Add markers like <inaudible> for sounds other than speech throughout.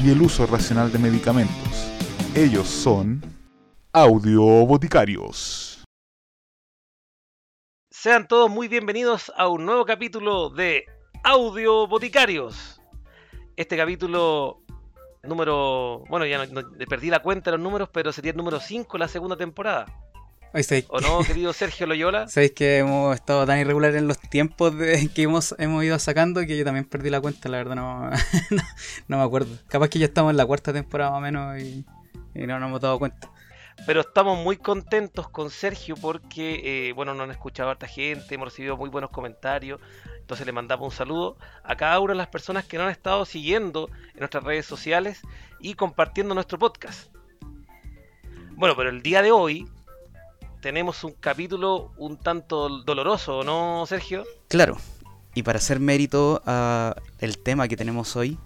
y el uso racional de medicamentos. Ellos son Audio Boticarios. Sean todos muy bienvenidos a un nuevo capítulo de Audio Boticarios. Este capítulo número, bueno, ya no, perdí la cuenta de los números, pero sería el número 5 la segunda temporada. ¿O no, <laughs> querido Sergio Loyola? Sabéis que hemos estado tan irregulares en los tiempos de, <laughs> que hemos, hemos ido sacando que yo también perdí la cuenta, la verdad <laughs> no, no, me acuerdo. Capaz que ya estamos en la cuarta temporada más o menos y, no nos hemos dado cuenta. Pero estamos muy contentos con Sergio porque, eh, bueno, nos han escuchado harta gente, hemos recibido muy buenos comentarios. Entonces le mandamos un saludo a cada una de las personas que nos han estado siguiendo en nuestras redes sociales y compartiendo nuestro podcast. Bueno, pero el día de hoy tenemos un capítulo un tanto doloroso, ¿no, Sergio? Claro. Y para hacer mérito al tema que tenemos hoy,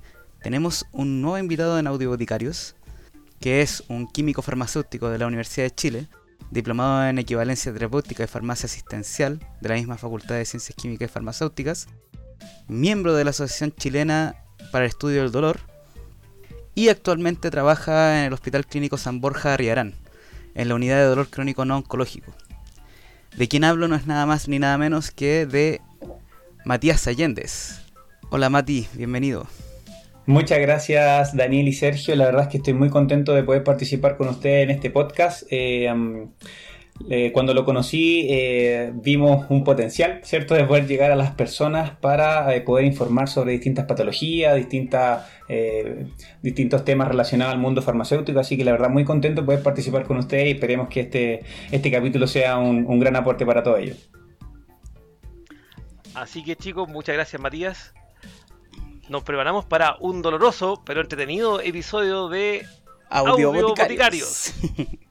tenemos un nuevo invitado en Audio Boticarios, que es un químico farmacéutico de la Universidad de Chile, diplomado en equivalencia terapéutica y farmacia asistencial de la misma Facultad de Ciencias Químicas y Farmacéuticas, miembro de la Asociación Chilena para el Estudio del Dolor, y actualmente trabaja en el Hospital Clínico San Borja Arriarán, en la unidad de dolor crónico no oncológico. De quien hablo no es nada más ni nada menos que de Matías Allendez. Hola Mati, bienvenido. Muchas gracias Daniel y Sergio, la verdad es que estoy muy contento de poder participar con ustedes en este podcast. Eh, eh, cuando lo conocí eh, vimos un potencial, ¿cierto?, de poder llegar a las personas para eh, poder informar sobre distintas patologías, distintas, distintos temas relacionados al mundo farmacéutico, así que la verdad muy contento de poder participar con ustedes y esperemos que este, este capítulo sea un, un gran aporte para todo ello. Así que chicos, muchas gracias Matías. Nos preparamos para un doloroso pero entretenido episodio de Audio, Audio Boticarios. <laughs>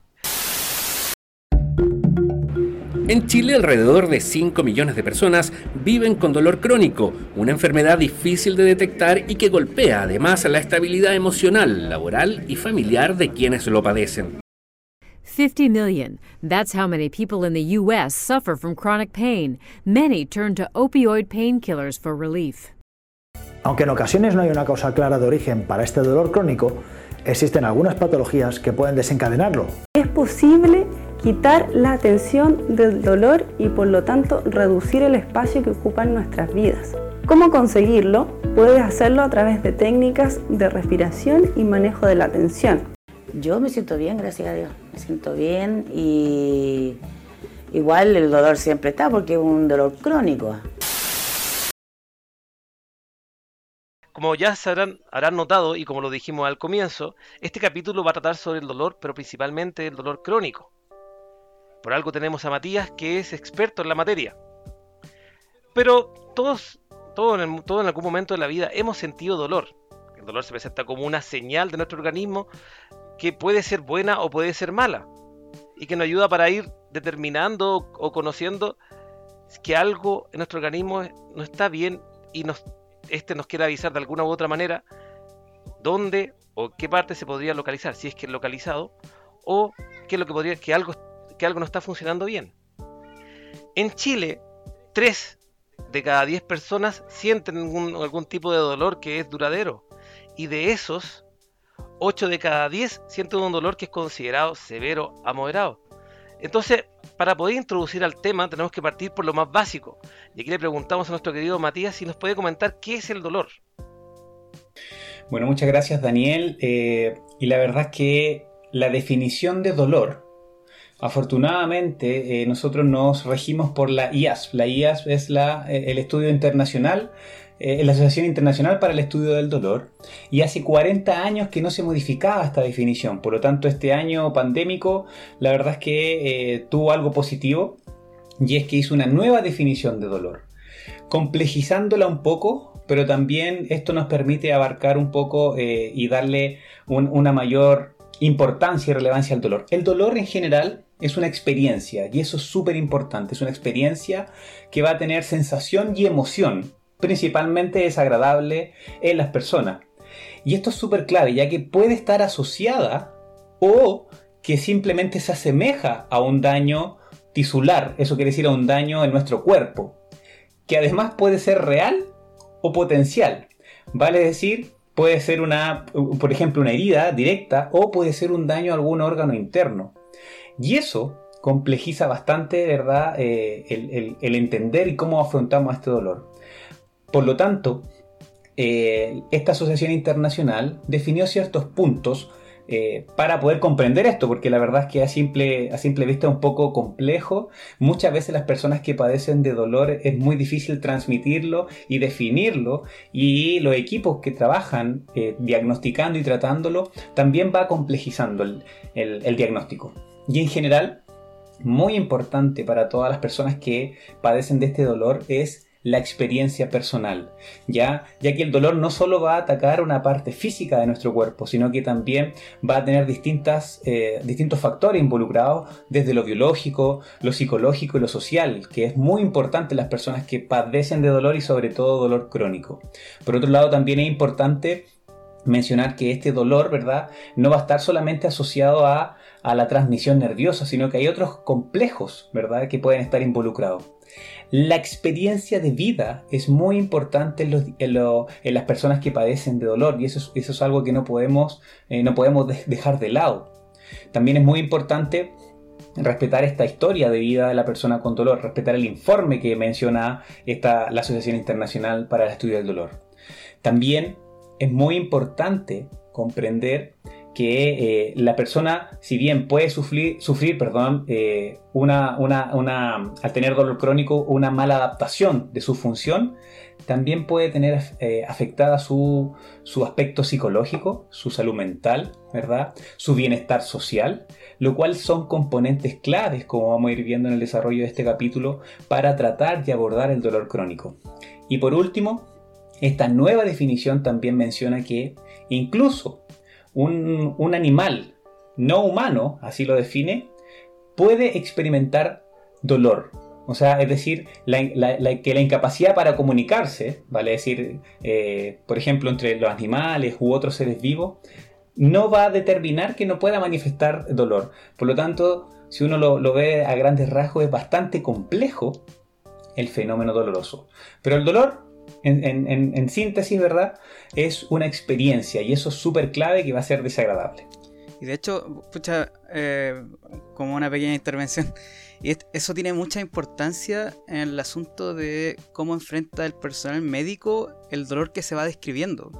En Chile, alrededor de 5 millones de personas viven con dolor crónico, una enfermedad difícil de detectar y que golpea además la estabilidad emocional, laboral y familiar de quienes lo padecen. 50 million. That's how many people in the U.S. suffer from chronic pain. Many turn to opioid painkillers for relief. Aunque en ocasiones no hay una causa clara de origen para este dolor crónico, existen algunas patologías que pueden desencadenarlo. Es posible quitar la atención del dolor y por lo tanto reducir el espacio que ocupan nuestras vidas. ¿Cómo conseguirlo? Puedes hacerlo a través de técnicas de respiración y manejo de la atención. Yo me siento bien, gracias a Dios. Me siento bien y igual el dolor siempre está porque es un dolor crónico. Como ya se habrán, habrán, notado y como lo dijimos al comienzo, este capítulo va a tratar sobre el dolor, pero principalmente el dolor crónico. Por algo tenemos a Matías que es experto en la materia. Pero todos, todos en, algún momento de la vida hemos sentido dolor. El dolor se presenta como una señal de nuestro organismo que puede ser buena o puede ser mala. Y que nos ayuda para ir determinando o conociendo que algo en nuestro organismo no está bien y este nos quiere avisar de alguna u otra manera dónde o qué parte se podría localizar, si es que es localizado, o qué es lo que podría, que algo que algo no está funcionando bien. En Chile, 3 de cada 10 personas sienten algún, tipo de dolor que es duradero. Y de esos, 8 de cada 10 sienten un dolor que es considerado severo a moderado. Entonces, para poder introducir al tema, tenemos que partir por lo más básico. Y aquí le preguntamos a nuestro querido Matías si nos puede comentar qué es el dolor. Bueno, muchas gracias Daniel. Eh, y la verdad es que la definición de dolor Afortunadamente, eh, nosotros nos regimos por la IASP. La IASP es la, eh, el estudio internacional, eh, la Asociación Internacional para el Estudio del Dolor, y hace 40 años que no se modificaba esta definición. Por lo tanto, este año pandémico, la verdad es que tuvo algo positivo, y es que hizo una nueva definición de dolor. complejizándola un poco, pero también esto nos permite abarcar un poco y darle una mayor importancia y relevancia al dolor. El dolor en general es una experiencia y eso es súper importante. Es una experiencia que va a tener sensación y emoción, principalmente desagradable en las personas. Y esto es súper clave, ya que puede estar asociada o que simplemente se asemeja a un daño tisular, eso quiere decir a un daño en nuestro cuerpo, que además puede ser real o potencial. Vale decir, puede ser una, por ejemplo, una herida directa o puede ser un daño a algún órgano interno. Y eso complejiza bastante, ¿verdad?, eh, el, entender y cómo afrontamos este dolor. Por lo tanto, eh, esta asociación internacional definió ciertos puntos eh, para poder comprender esto, porque la verdad es que a simple, a simple vista es un poco complejo. Muchas veces las personas que padecen de dolor es muy difícil transmitirlo y definirlo, y los equipos que trabajan diagnosticando y tratándolo también va complejizando el diagnóstico. Y en general, muy importante para todas las personas que padecen de este dolor es la experiencia personal, ¿ya? ya que el dolor no solo va a atacar una parte física de nuestro cuerpo, sino que también va a tener distintas, eh, distintos factores involucrados, desde lo biológico, lo psicológico y lo social, que es muy importante en las personas que padecen de dolor y sobre todo dolor crónico. Por otro lado, también es importante mencionar que este dolor, ¿verdad? No va a estar solamente asociado a a la transmisión nerviosa, sino que hay otros complejos, ¿verdad?, que pueden estar involucrados. La experiencia de vida es muy importante en, las personas que padecen de dolor y eso es, algo que no podemos, eh, no podemos dejar de lado. También es muy importante respetar esta historia de vida de la persona con dolor, respetar el informe que menciona esta, la Asociación Internacional para el Estudio del Dolor. También es muy importante comprender que eh, la persona, si bien puede sufrir, sufrir perdón, eh, una, una, al tener dolor crónico, una mala adaptación de su función, también puede tener eh, afectada su, su, aspecto psicológico, su salud mental, ¿verdad? Su bienestar social, lo cual son componentes claves, como vamos a ir viendo en el desarrollo de este capítulo, para tratar de abordar el dolor crónico. Y por último, esta nueva definición también menciona que incluso un, animal no humano, así lo define, puede experimentar dolor. O sea, es decir, que la incapacidad para comunicarse, vale decir, eh, por ejemplo, entre los animales u otros seres vivos, no va a determinar que no pueda manifestar dolor. Por lo tanto, si uno lo, ve a grandes rasgos, es bastante complejo el fenómeno doloroso. Pero el dolor en, síntesis, ¿verdad? Es una experiencia y eso es súper clave que va a ser desagradable. Y de hecho, pucha, eh, como una pequeña intervención, <laughs> y eso tiene mucha importancia en el asunto de cómo enfrenta el personal médico el dolor que se va describiendo.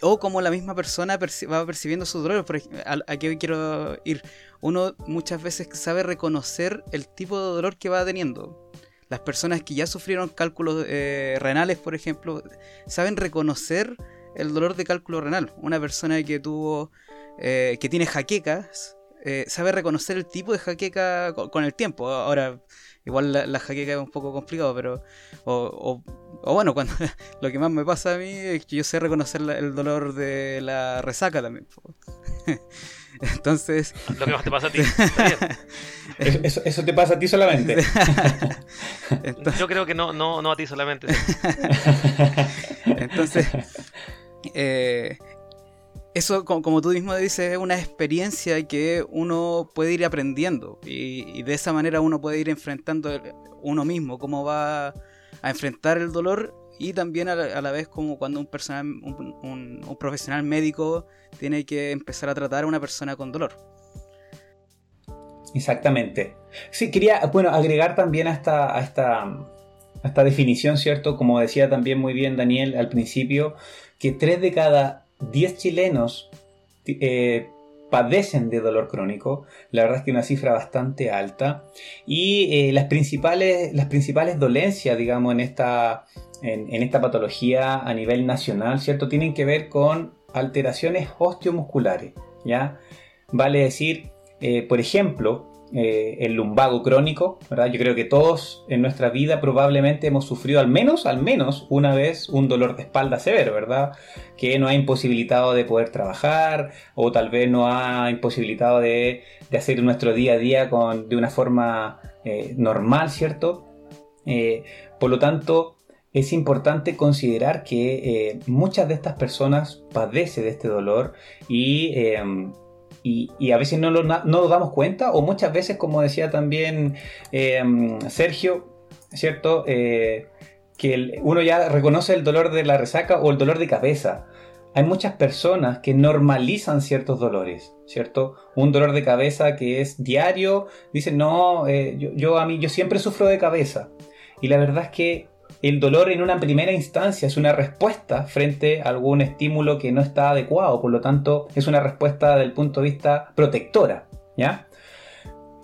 o cómo la misma persona va percibiendo su dolor. ¿A, ¿A qué quiero ir? Uno muchas veces sabe reconocer el tipo de dolor que va teniendo las personas que ya sufrieron cálculos eh, renales, por ejemplo, saben reconocer el dolor de cálculo renal. Una persona que tuvo, eh, que tiene jaquecas, eh, sabe reconocer el tipo de jaqueca con, el tiempo. Ahora, igual la, jaqueca es un poco complicado, pero, o, bueno, <laughs> cuando lo que más me pasa a mí es que yo sé reconocer el dolor de la resaca también. <laughs> <laughs> Entonces. Lo que más te pasa a ti. <laughs> Eso, te pasa a ti solamente. <laughs> Yo creo que no, no, no a ti solamente. Entonces. Eh, eso, como tú mismo dices, es una experiencia que uno puede ir aprendiendo. Y, de esa manera uno puede ir enfrentando uno mismo, cómo va a enfrentar el dolor y también a la, vez como cuando un, personal, un, profesional médico tiene que empezar a tratar a una persona con dolor. Exactamente. Sí, quería bueno, agregar también a esta, a esta, definición, ¿cierto? Como decía también muy bien Daniel al principio, que 3 de cada 10 chilenos eh, padecen de dolor crónico. La verdad es que una cifra bastante alta. Y eh, las, principales, las principales dolencias, digamos, en esta, en, esta patología a nivel nacional, ¿cierto? Tienen que ver con alteraciones osteomusculares, ¿ya? Vale decir, eh, por ejemplo, eh, el lumbago crónico, ¿verdad? Yo creo que todos en nuestra vida probablemente hemos sufrido al menos, al menos una vez un dolor de espalda severo, ¿verdad? Que nos ha imposibilitado de poder trabajar o tal vez nos ha imposibilitado de, hacer nuestro día a día con, de una forma eh, normal, ¿cierto? Por lo tanto, es importante considerar que muchas de estas personas padecen de este dolor y y, a veces no lo, no nos damos cuenta, o muchas veces, como decía también em, Sergio, ¿cierto? Eh, que uno ya reconoce el dolor de la resaca o el dolor de cabeza. Hay muchas personas que normalizan ciertos dolores, ¿cierto? Un dolor de cabeza que es diario, dicen, no, eh, yo, yo, a mí, yo siempre sufro de cabeza. Y la verdad es que el dolor en una primera instancia es una respuesta frente a algún estímulo que no está adecuado, por lo tanto es una respuesta del punto de vista protectora, ¿ya?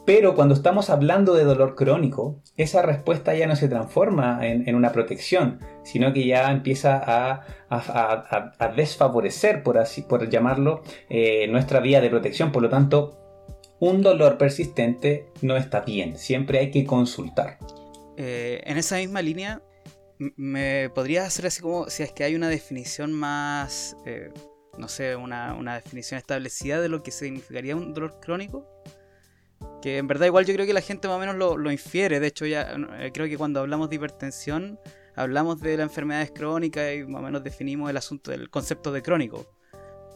Pero cuando estamos hablando de dolor crónico, esa respuesta ya no se transforma en, una protección, sino que ya empieza a, desfavorecer, por, así, por llamarlo, eh, nuestra vía de protección. Por lo tanto, un dolor persistente no está bien, siempre hay que consultar. Eh, en esa misma línea, ¿Me podrías hacer así como si es que hay una definición más, eh, no sé, una, definición establecida de lo que significaría un dolor crónico? Que en verdad igual yo creo que la gente más o menos lo, infiere. De hecho, ya eh, creo que cuando hablamos de hipertensión, hablamos de las enfermedades crónicas y más o menos definimos el asunto del concepto de crónico.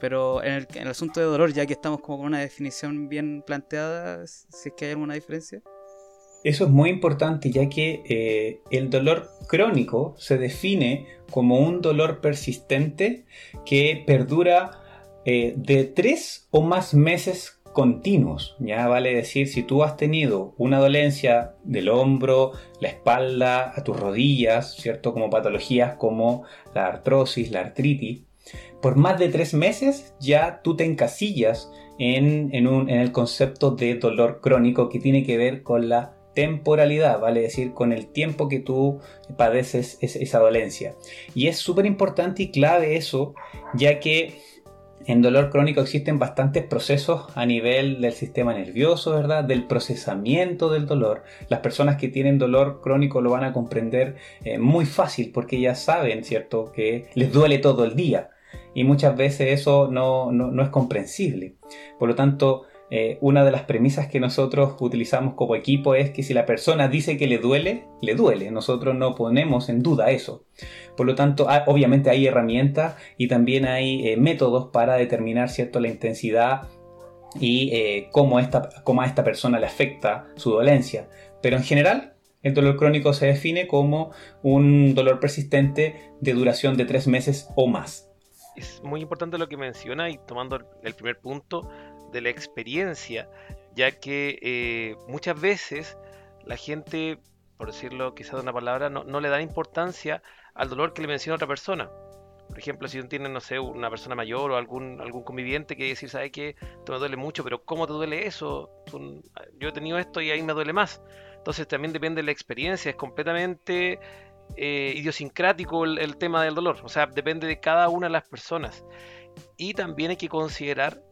Pero en el, en el asunto de dolor, ya que estamos como con una definición bien planteada, si es que hay alguna diferencia. Eso es muy importante ya que eh, el dolor crónico se define como un dolor persistente que perdura eh, de tres o más meses continuos. Ya vale decir, si tú has tenido una dolencia del hombro, la espalda, a tus rodillas, ¿cierto? Como patologías como la artrosis, la artritis, por más de tres meses ya tú te encasillas en, en el concepto de dolor crónico que tiene que ver con la temporalidad, vale decir, con el tiempo que tú padeces esa dolencia. Y es súper importante y clave eso, ya que en dolor crónico existen bastantes procesos a nivel del sistema nervioso, ¿verdad? Del procesamiento del dolor. Las personas que tienen dolor crónico lo van a comprender eh, muy fácil porque ya saben, ¿cierto?, que les duele todo el día. Y muchas veces eso no, no es comprensible. Por lo tanto, eh, una de las premisas que nosotros utilizamos como equipo es que si la persona dice que le duele, le duele. Nosotros no ponemos en duda eso. Por lo tanto, obviamente hay herramientas y también hay eh, métodos para determinar cierto, la intensidad y eh, cómo, esta, cómo a esta persona le afecta su dolencia. Pero en general, el dolor crónico se define como un dolor persistente de duración de tres meses o más. Es muy importante lo que menciona y tomando el primer punto, de la experiencia, ya que eh, muchas veces la gente, por decirlo quizás de una palabra, no, le da importancia al dolor que le menciona otra persona. Por ejemplo, si uno tiene, no sé, una persona mayor o algún, algún conviviente que decir, ¿sabe qué? Esto me duele mucho, pero ¿cómo te duele eso? yo he tenido esto y ahí me duele más. Entonces también depende de la experiencia, es completamente eh, idiosincrático el, el, tema del dolor. O sea, depende de cada una de las personas. Y también hay que considerar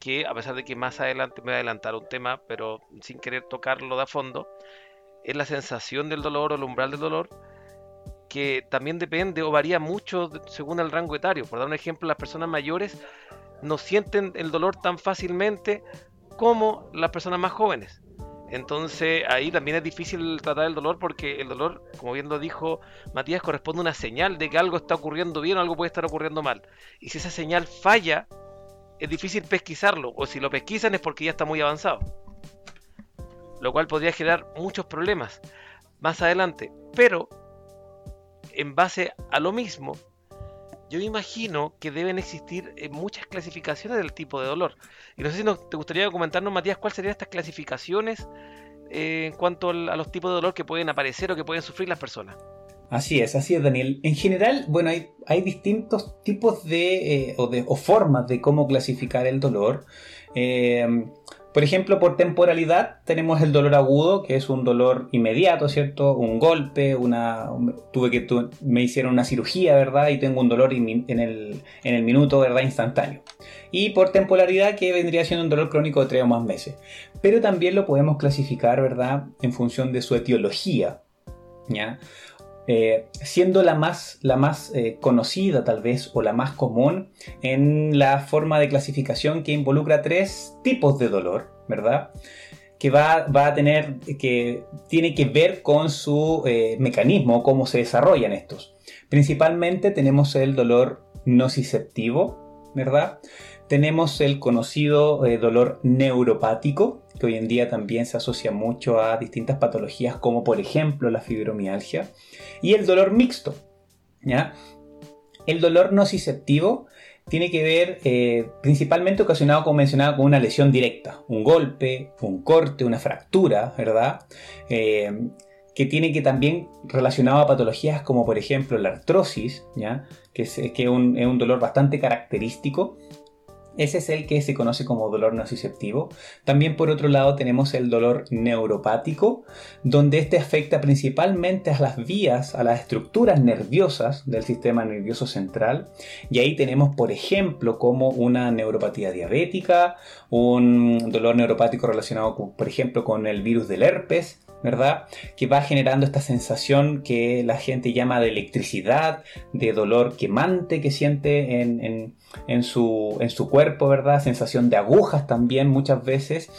que a pesar de que más adelante me voy a adelantar un tema, pero sin querer tocarlo de a fondo, es la sensación del dolor o el umbral del dolor, que también depende o varía mucho según el rango etario. Por dar un ejemplo, las personas mayores no sienten el dolor tan fácilmente como las personas más jóvenes. Entonces ahí también es difícil tratar el dolor porque el dolor, como bien lo dijo Matías, corresponde a una señal de que algo está ocurriendo bien o algo puede estar ocurriendo mal. Y si esa señal falla, es difícil pesquisarlo, o si lo pesquisan es porque ya está muy avanzado. Lo cual podría generar muchos problemas más adelante. Pero, en base a lo mismo, yo me imagino que deben existir eh, muchas clasificaciones del tipo de dolor. Y no sé si te gustaría comentarnos, Matías, cuáles serían estas clasificaciones eh, en cuanto a los tipos de dolor que pueden aparecer o que pueden sufrir las personas. Así es, así es, Daniel. En general, bueno, hay, hay distintos tipos de, eh, o de o formas de cómo clasificar el dolor. Eh, Por ejemplo, por temporalidad tenemos el dolor agudo, que es un dolor inmediato, ¿cierto? Un golpe, una tuve que me hicieron una cirugía, ¿verdad? Y tengo un dolor en el, en el minuto, ¿verdad? Instantáneo. Y por temporalidad, que vendría siendo un dolor crónico de tres o más meses. Pero también lo podemos clasificar, ¿verdad? En función de su etiología, ¿ya? Eh, siendo la más, la más eh, conocida tal vez o la más común en la forma de clasificación que involucra tres tipos de dolor, ¿verdad? Que va, a tener, que tiene que ver con su eh, mecanismo, cómo se desarrollan estos. Principalmente tenemos el dolor nociceptivo, ¿verdad? Tenemos el conocido dolor neuropático, que hoy en día también se asocia mucho a distintas patologías como por ejemplo la fibromialgia y el dolor mixto. ¿ya? El dolor nociceptivo tiene que ver eh, principalmente ocasionado, como mencionaba, con una lesión directa, un golpe, un corte, una fractura, ¿verdad? Eh, que tiene que también relacionado a patologías como por ejemplo la artrosis, ¿ya? que, es, que es un dolor bastante característico ese es el que se conoce como dolor nociceptivo. También por otro lado tenemos el dolor neuropático, donde este afecta principalmente a las vías, a las estructuras nerviosas del sistema nervioso central. Y ahí tenemos, por ejemplo, como una neuropatía diabética, un dolor neuropático relacionado, por ejemplo, con el virus del herpes, ¿verdad? Que va generando esta sensación que la gente llama de electricidad, de dolor quemante que siente en, su, en su cuerpo, ¿verdad? Sensación de agujas también muchas veces.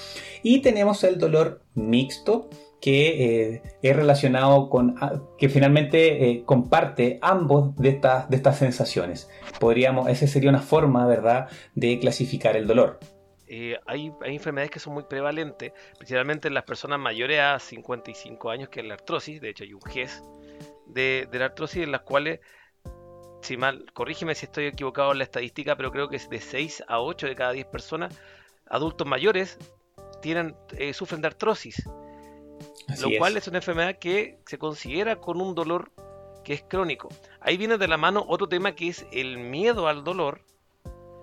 Y tenemos el dolor mixto, que eh, es relacionado con, ah, que finalmente eh, comparte ambos de estas, de estas sensaciones. Podríamos, esa sería una forma, ¿verdad?, de clasificar el dolor. Eh, hay, enfermedades que son muy prevalentes, principalmente en las personas mayores a 55 años, que es la artrosis. De hecho, hay un GES de, la artrosis en las cuales, si mal, corrígeme si estoy equivocado en la estadística, pero creo que es de 6 a 8 de cada 10 personas, adultos mayores, tienen, eh, sufren de artrosis. lo cual es una enfermedad que se considera con un dolor que es crónico. Ahí viene de la mano otro tema que es el miedo al dolor,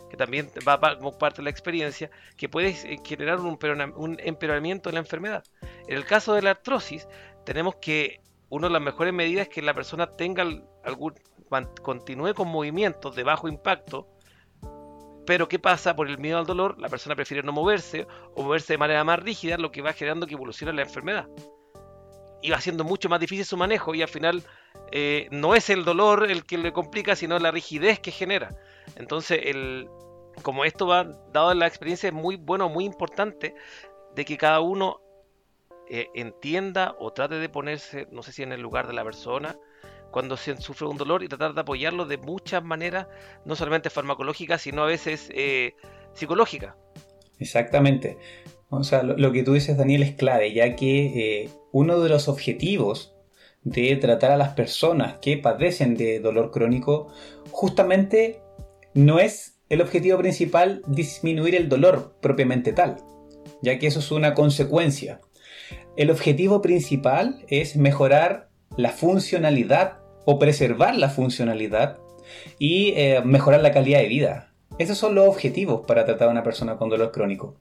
que también va como parte de la experiencia, que puede eh, generar un, empeoramiento de la enfermedad. En el caso de la artrosis, tenemos que una de las mejores medidas es que la persona tenga algún continúe con movimientos de bajo impacto, pero ¿qué pasa? Por el miedo al dolor, la persona prefiere no moverse o moverse de manera más rígida, lo que va generando que evolucione la enfermedad. Y va haciendo mucho más difícil su manejo y al final eh, no es el dolor el que le complica, sino la rigidez que genera. Entonces, el, como esto va dado en la experiencia, es muy bueno, muy importante de que cada uno eh, entienda o trate de ponerse, no sé si en el lugar de la persona, cuando se sufre un dolor y tratar de apoyarlo de muchas maneras, no solamente farmacológicas, sino a veces eh, psicológicas. Exactamente. O sea, lo, que tú dices, Daniel, es clave, ya que eh, uno de los objetivos de tratar a las personas que padecen de dolor crónico justamente no es el objetivo principal disminuir el dolor propiamente tal, ya que eso es una consecuencia. El objetivo principal es mejorar la funcionalidad o preservar la funcionalidad y eh, mejorar la calidad de vida. Esos son los objetivos para tratar a una persona con dolor crónico.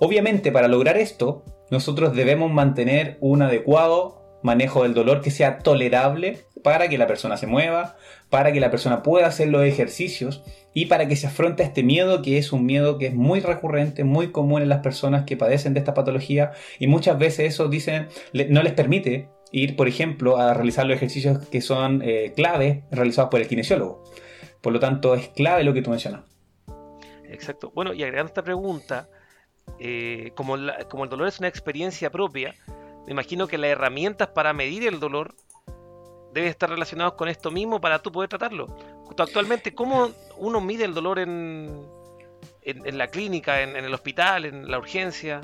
Obviamente, para lograr esto, nosotros debemos mantener un adecuado manejo del dolor que sea tolerable para que la persona se mueva, para que la persona pueda hacer los ejercicios y para que se afronte este miedo que es un miedo que es muy recurrente, muy común en las personas que padecen de esta patología y muchas veces eso dicen no les permite ir, por ejemplo, a realizar los ejercicios que son eh, claves realizados por el kinesiólogo. Por lo tanto, es clave lo que tú mencionas. Exacto. Bueno, y agregando esta pregunta, eh, como, como el dolor es una experiencia propia, me imagino que las herramientas para medir el dolor deben estar relacionados con esto mismo para tú poder tratarlo. Actualmente, ¿cómo uno mide el dolor en, en, la clínica, en, el hospital, en la urgencia?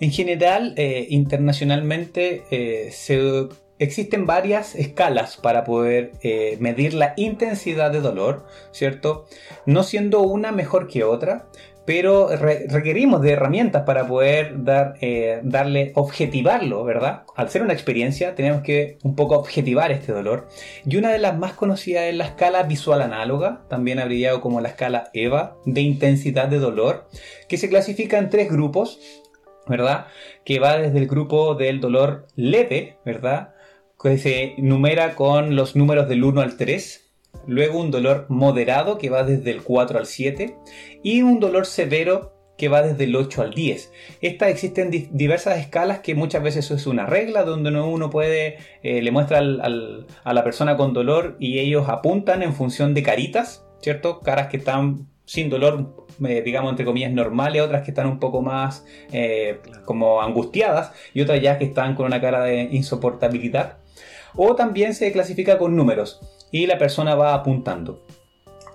En general, eh, internacionalmente eh, se, existen varias escalas para poder eh, medir la intensidad de dolor, ¿cierto? No siendo una mejor que otra, pero requerimos de herramientas para poder dar, eh, darle, objetivarlo, ¿verdad? Al ser una experiencia, tenemos que un poco objetivar este dolor. Y una de las más conocidas es la escala visual análoga, también abreviado como la escala EVA, de intensidad de dolor, que se clasifica en tres grupos, ¿verdad? Que va desde el grupo del dolor leve, ¿verdad? Que se numera con los números del 1 al 3 luego un dolor moderado que va desde el 4 al 7 y un dolor severo que va desde el 8 al 10. Estas existen diversas escalas que muchas veces eso es una regla donde uno puede, eh, le muestra a la persona con dolor y ellos apuntan en función de caritas, ¿cierto? Caras que están sin dolor, eh, digamos entre comillas normales, otras que están un poco más eh, como angustiadas y otras ya que están con una cara de insoportabilidad. O también se clasifica con números y la persona va apuntando.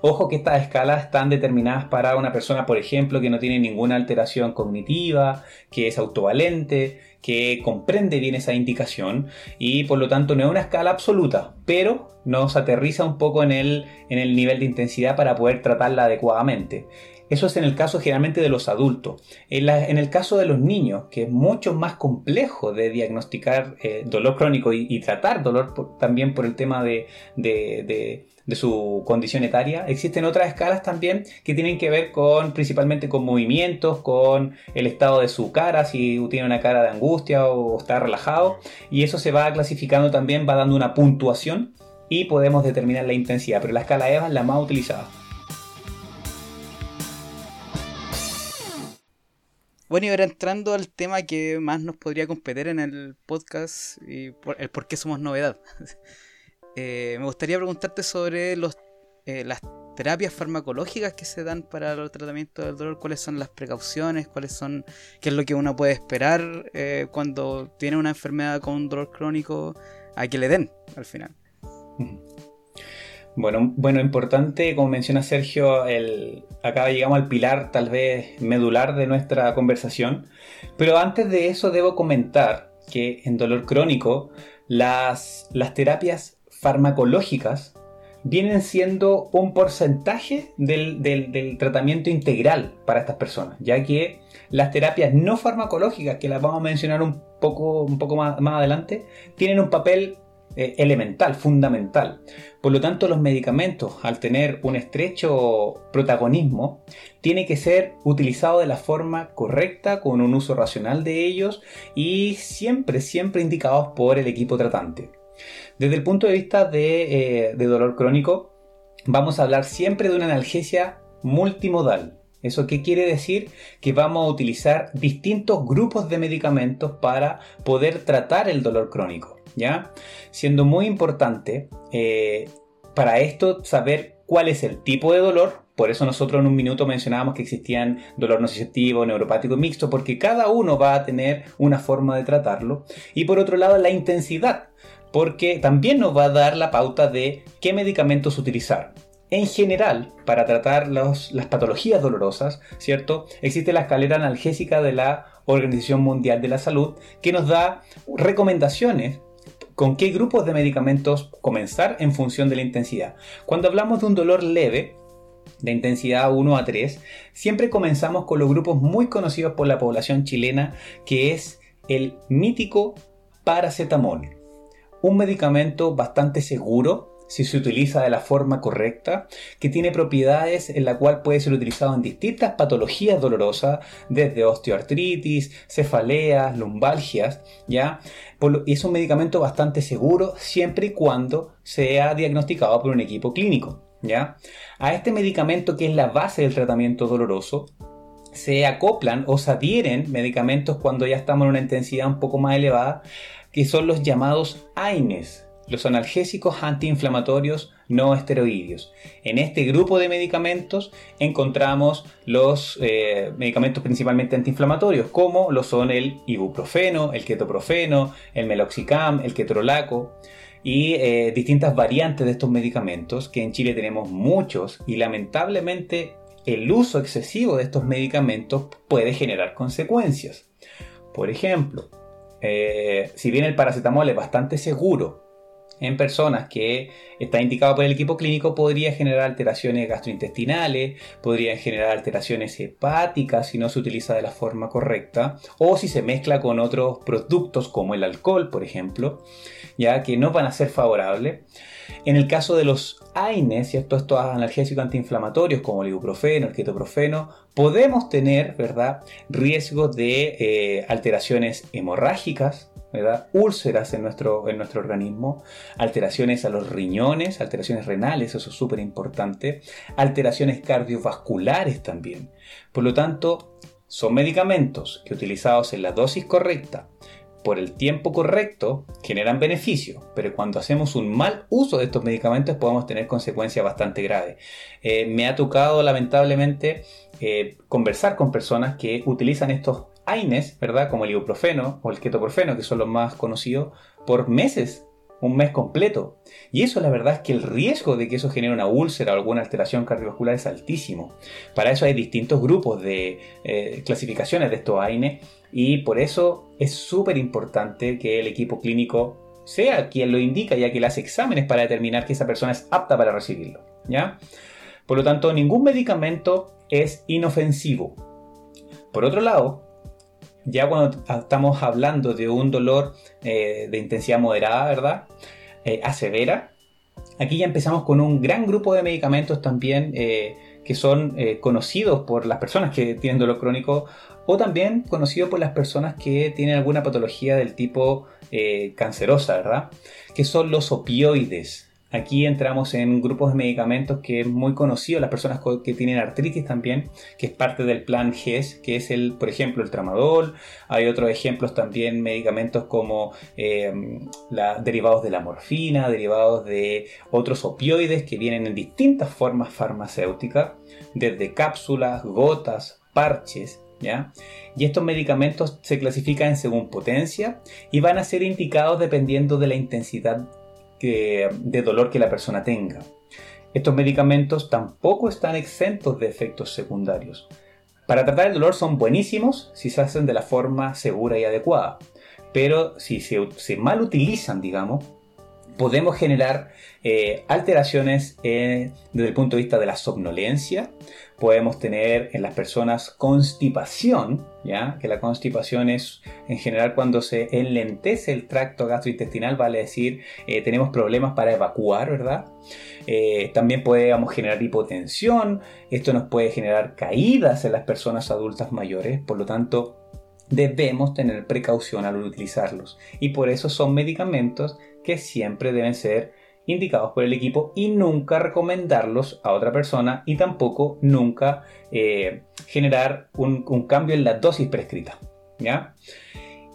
Ojo que estas escalas están determinadas para una persona, por ejemplo, que no tiene ninguna alteración cognitiva, que es autovalente, que comprende bien esa indicación y por lo tanto no es una escala absoluta, pero nos aterriza un poco en el, en el nivel de intensidad para poder tratarla adecuadamente. Eso es en el caso generalmente de los adultos. En, el caso de los niños, que es mucho más complejo de diagnosticar eh, dolor crónico y, tratar dolor también por el tema de, su condición etaria, existen otras escalas también que tienen que ver con principalmente con movimientos, con el estado de su cara, si tiene una cara de angustia o está relajado, y eso se va clasificando también, va dando una puntuación y podemos determinar la intensidad, pero la escala EVA es la más utilizada. Bueno, y ahora entrando al tema que más nos podría competir en el podcast y el por qué somos novedad. <laughs> Eh, me gustaría preguntarte sobre los, eh, las terapias farmacológicas que se dan para el tratamiento del dolor, cuáles son las precauciones, cuáles son, qué es lo que uno puede esperar eh, cuando tiene una enfermedad con un dolor crónico a que le den al final. Bueno, bueno, importante, como menciona Sergio, el, acá llegamos al pilar tal vez medular de nuestra conversación, pero antes de eso debo comentar que en dolor crónico las, las terapias farmacológicas vienen siendo un porcentaje del, del, tratamiento integral para estas personas, ya que las terapias no farmacológicas, que las vamos a mencionar un poco, un poco más, más adelante, tienen un papel eh, elemental, fundamental. Por lo tanto, los medicamentos, al tener un estrecho protagonismo, tiene que ser utilizado de la forma correcta, con un uso racional de ellos y siempre, siempre indicados por el equipo tratante. Desde el punto de vista de, eh, de dolor crónico, vamos a hablar siempre de una analgesia multimodal. ¿Eso qué quiere decir? Que vamos a utilizar distintos grupos de medicamentos para poder tratar el dolor crónico. Siendo muy importante eh, para esto saber cuál es el tipo de dolor. Por eso nosotros en un minuto mencionábamos que existían dolor nociceptivo, neuropático mixto, porque cada uno va a tener una forma de tratarlo. Y por otro lado, la intensidad, porque también nos va a dar la pauta de qué medicamentos utilizar. En general, para tratar las patologías dolorosas, ¿cierto? Existe la escalera analgésica de la Organización Mundial de la Salud que nos da recomendaciones con qué grupos de medicamentos comenzar en función de la intensidad. Cuando hablamos de un dolor leve, de intensidad 1 a 3, siempre comenzamos con los grupos muy conocidos por la población chilena, que es el mítico paracetamol. Un medicamento bastante seguro, si se utiliza de la forma correcta, que tiene propiedades en la cual puede ser utilizado en distintas patologías dolorosas, desde osteoartritis, cefaleas, lumbalgias, ¿ya? Es un medicamento bastante seguro siempre y cuando sea diagnosticado por un equipo clínico, ¿ya? A este medicamento que es la base del tratamiento doloroso, se acoplan o se adhieren medicamentos cuando ya estamos en una intensidad un poco más elevada, que son los llamados AINES, los analgésicos antiinflamatorios no esteroideos. En este grupo de medicamentos encontramos los eh, medicamentos principalmente antiinflamatorios, como lo son el ibuprofeno, el ketoprofeno, el meloxicam, el ketorolaco y eh, distintas variantes de estos medicamentos, que en Chile tenemos muchos y lamentablemente el uso excesivo de estos medicamentos puede generar consecuencias. Por ejemplo, eh, si bien el paracetamol es bastante seguro en personas que está indicado por el equipo clínico podría generar alteraciones gastrointestinales, podría generar alteraciones hepáticas si no se utiliza de la forma correcta o si se mezcla con otros productos como el alcohol, por ejemplo, ya que no van a ser favorables. En el caso de los AINES, ¿cierto? estos analgésicos antiinflamatorios como el ibuprofeno, el ketoprofeno, podemos tener ¿verdad? riesgo de eh, alteraciones hemorrágicas, ¿verdad? úlceras en nuestro, en nuestro organismo, alteraciones a los riñones, alteraciones renales, eso es súper importante, alteraciones cardiovasculares también. Por lo tanto, son medicamentos que utilizados en la dosis correcta, por el tiempo correcto generan beneficio, pero cuando hacemos un mal uso de estos medicamentos podemos tener consecuencias bastante graves. Eh, me ha tocado lamentablemente eh, conversar con personas que utilizan estos AINES, ¿verdad? Como el ibuprofeno o el ketoprofeno, que son los más conocidos, por meses un mes completo. Y eso la verdad es que el riesgo de que eso genere una úlcera o alguna alteración cardiovascular es altísimo. Para eso hay distintos grupos de eh, clasificaciones de estos AINE y por eso es súper importante que el equipo clínico sea quien lo indica ya que le hace exámenes para determinar que esa persona es apta para recibirlo. ¿ya? Por lo tanto, ningún medicamento es inofensivo. Por otro lado, ya cuando estamos hablando de un dolor eh, de intensidad moderada, ¿verdad? Eh, a severa, aquí ya empezamos con un gran grupo de medicamentos también eh, que son conocidos por las personas que tienen dolor crónico o también conocidos por las personas que tienen alguna patología del tipo cancerosa, ¿verdad? Que son los opioides. Aquí entramos en grupos de medicamentos que es muy conocido, las personas que tienen artritis también, que es parte del plan GES, que es el, por ejemplo, el tramadol. Hay otros ejemplos también, medicamentos como eh, derivados de la morfina, derivados de otros opioides que vienen en distintas formas farmacéuticas, desde cápsulas, gotas, parches, ¿Ya? Y estos medicamentos se clasifican según potencia y van a ser indicados dependiendo de la intensidad de dolor que la persona tenga. Estos medicamentos tampoco están exentos de efectos secundarios. Para tratar el dolor son buenísimos si se hacen de la forma segura y adecuada, pero si se, mal utilizan, digamos, podemos generar eh, alteraciones eh, desde el punto de vista de la somnolencia, podemos tener en las personas constipación, ¿ya? que la constipación es en general cuando se enlentece el tracto gastrointestinal, vale decir, eh, tenemos problemas para evacuar, ¿verdad? Eh, también podemos generar hipotensión, esto nos puede generar caídas en las personas adultas mayores, por lo tanto debemos tener precaución al utilizarlos y por eso son medicamentos que siempre deben ser indicados por el equipo y nunca recomendarlos a otra persona y tampoco nunca eh, generar un, cambio en la dosis prescrita. ¿ya?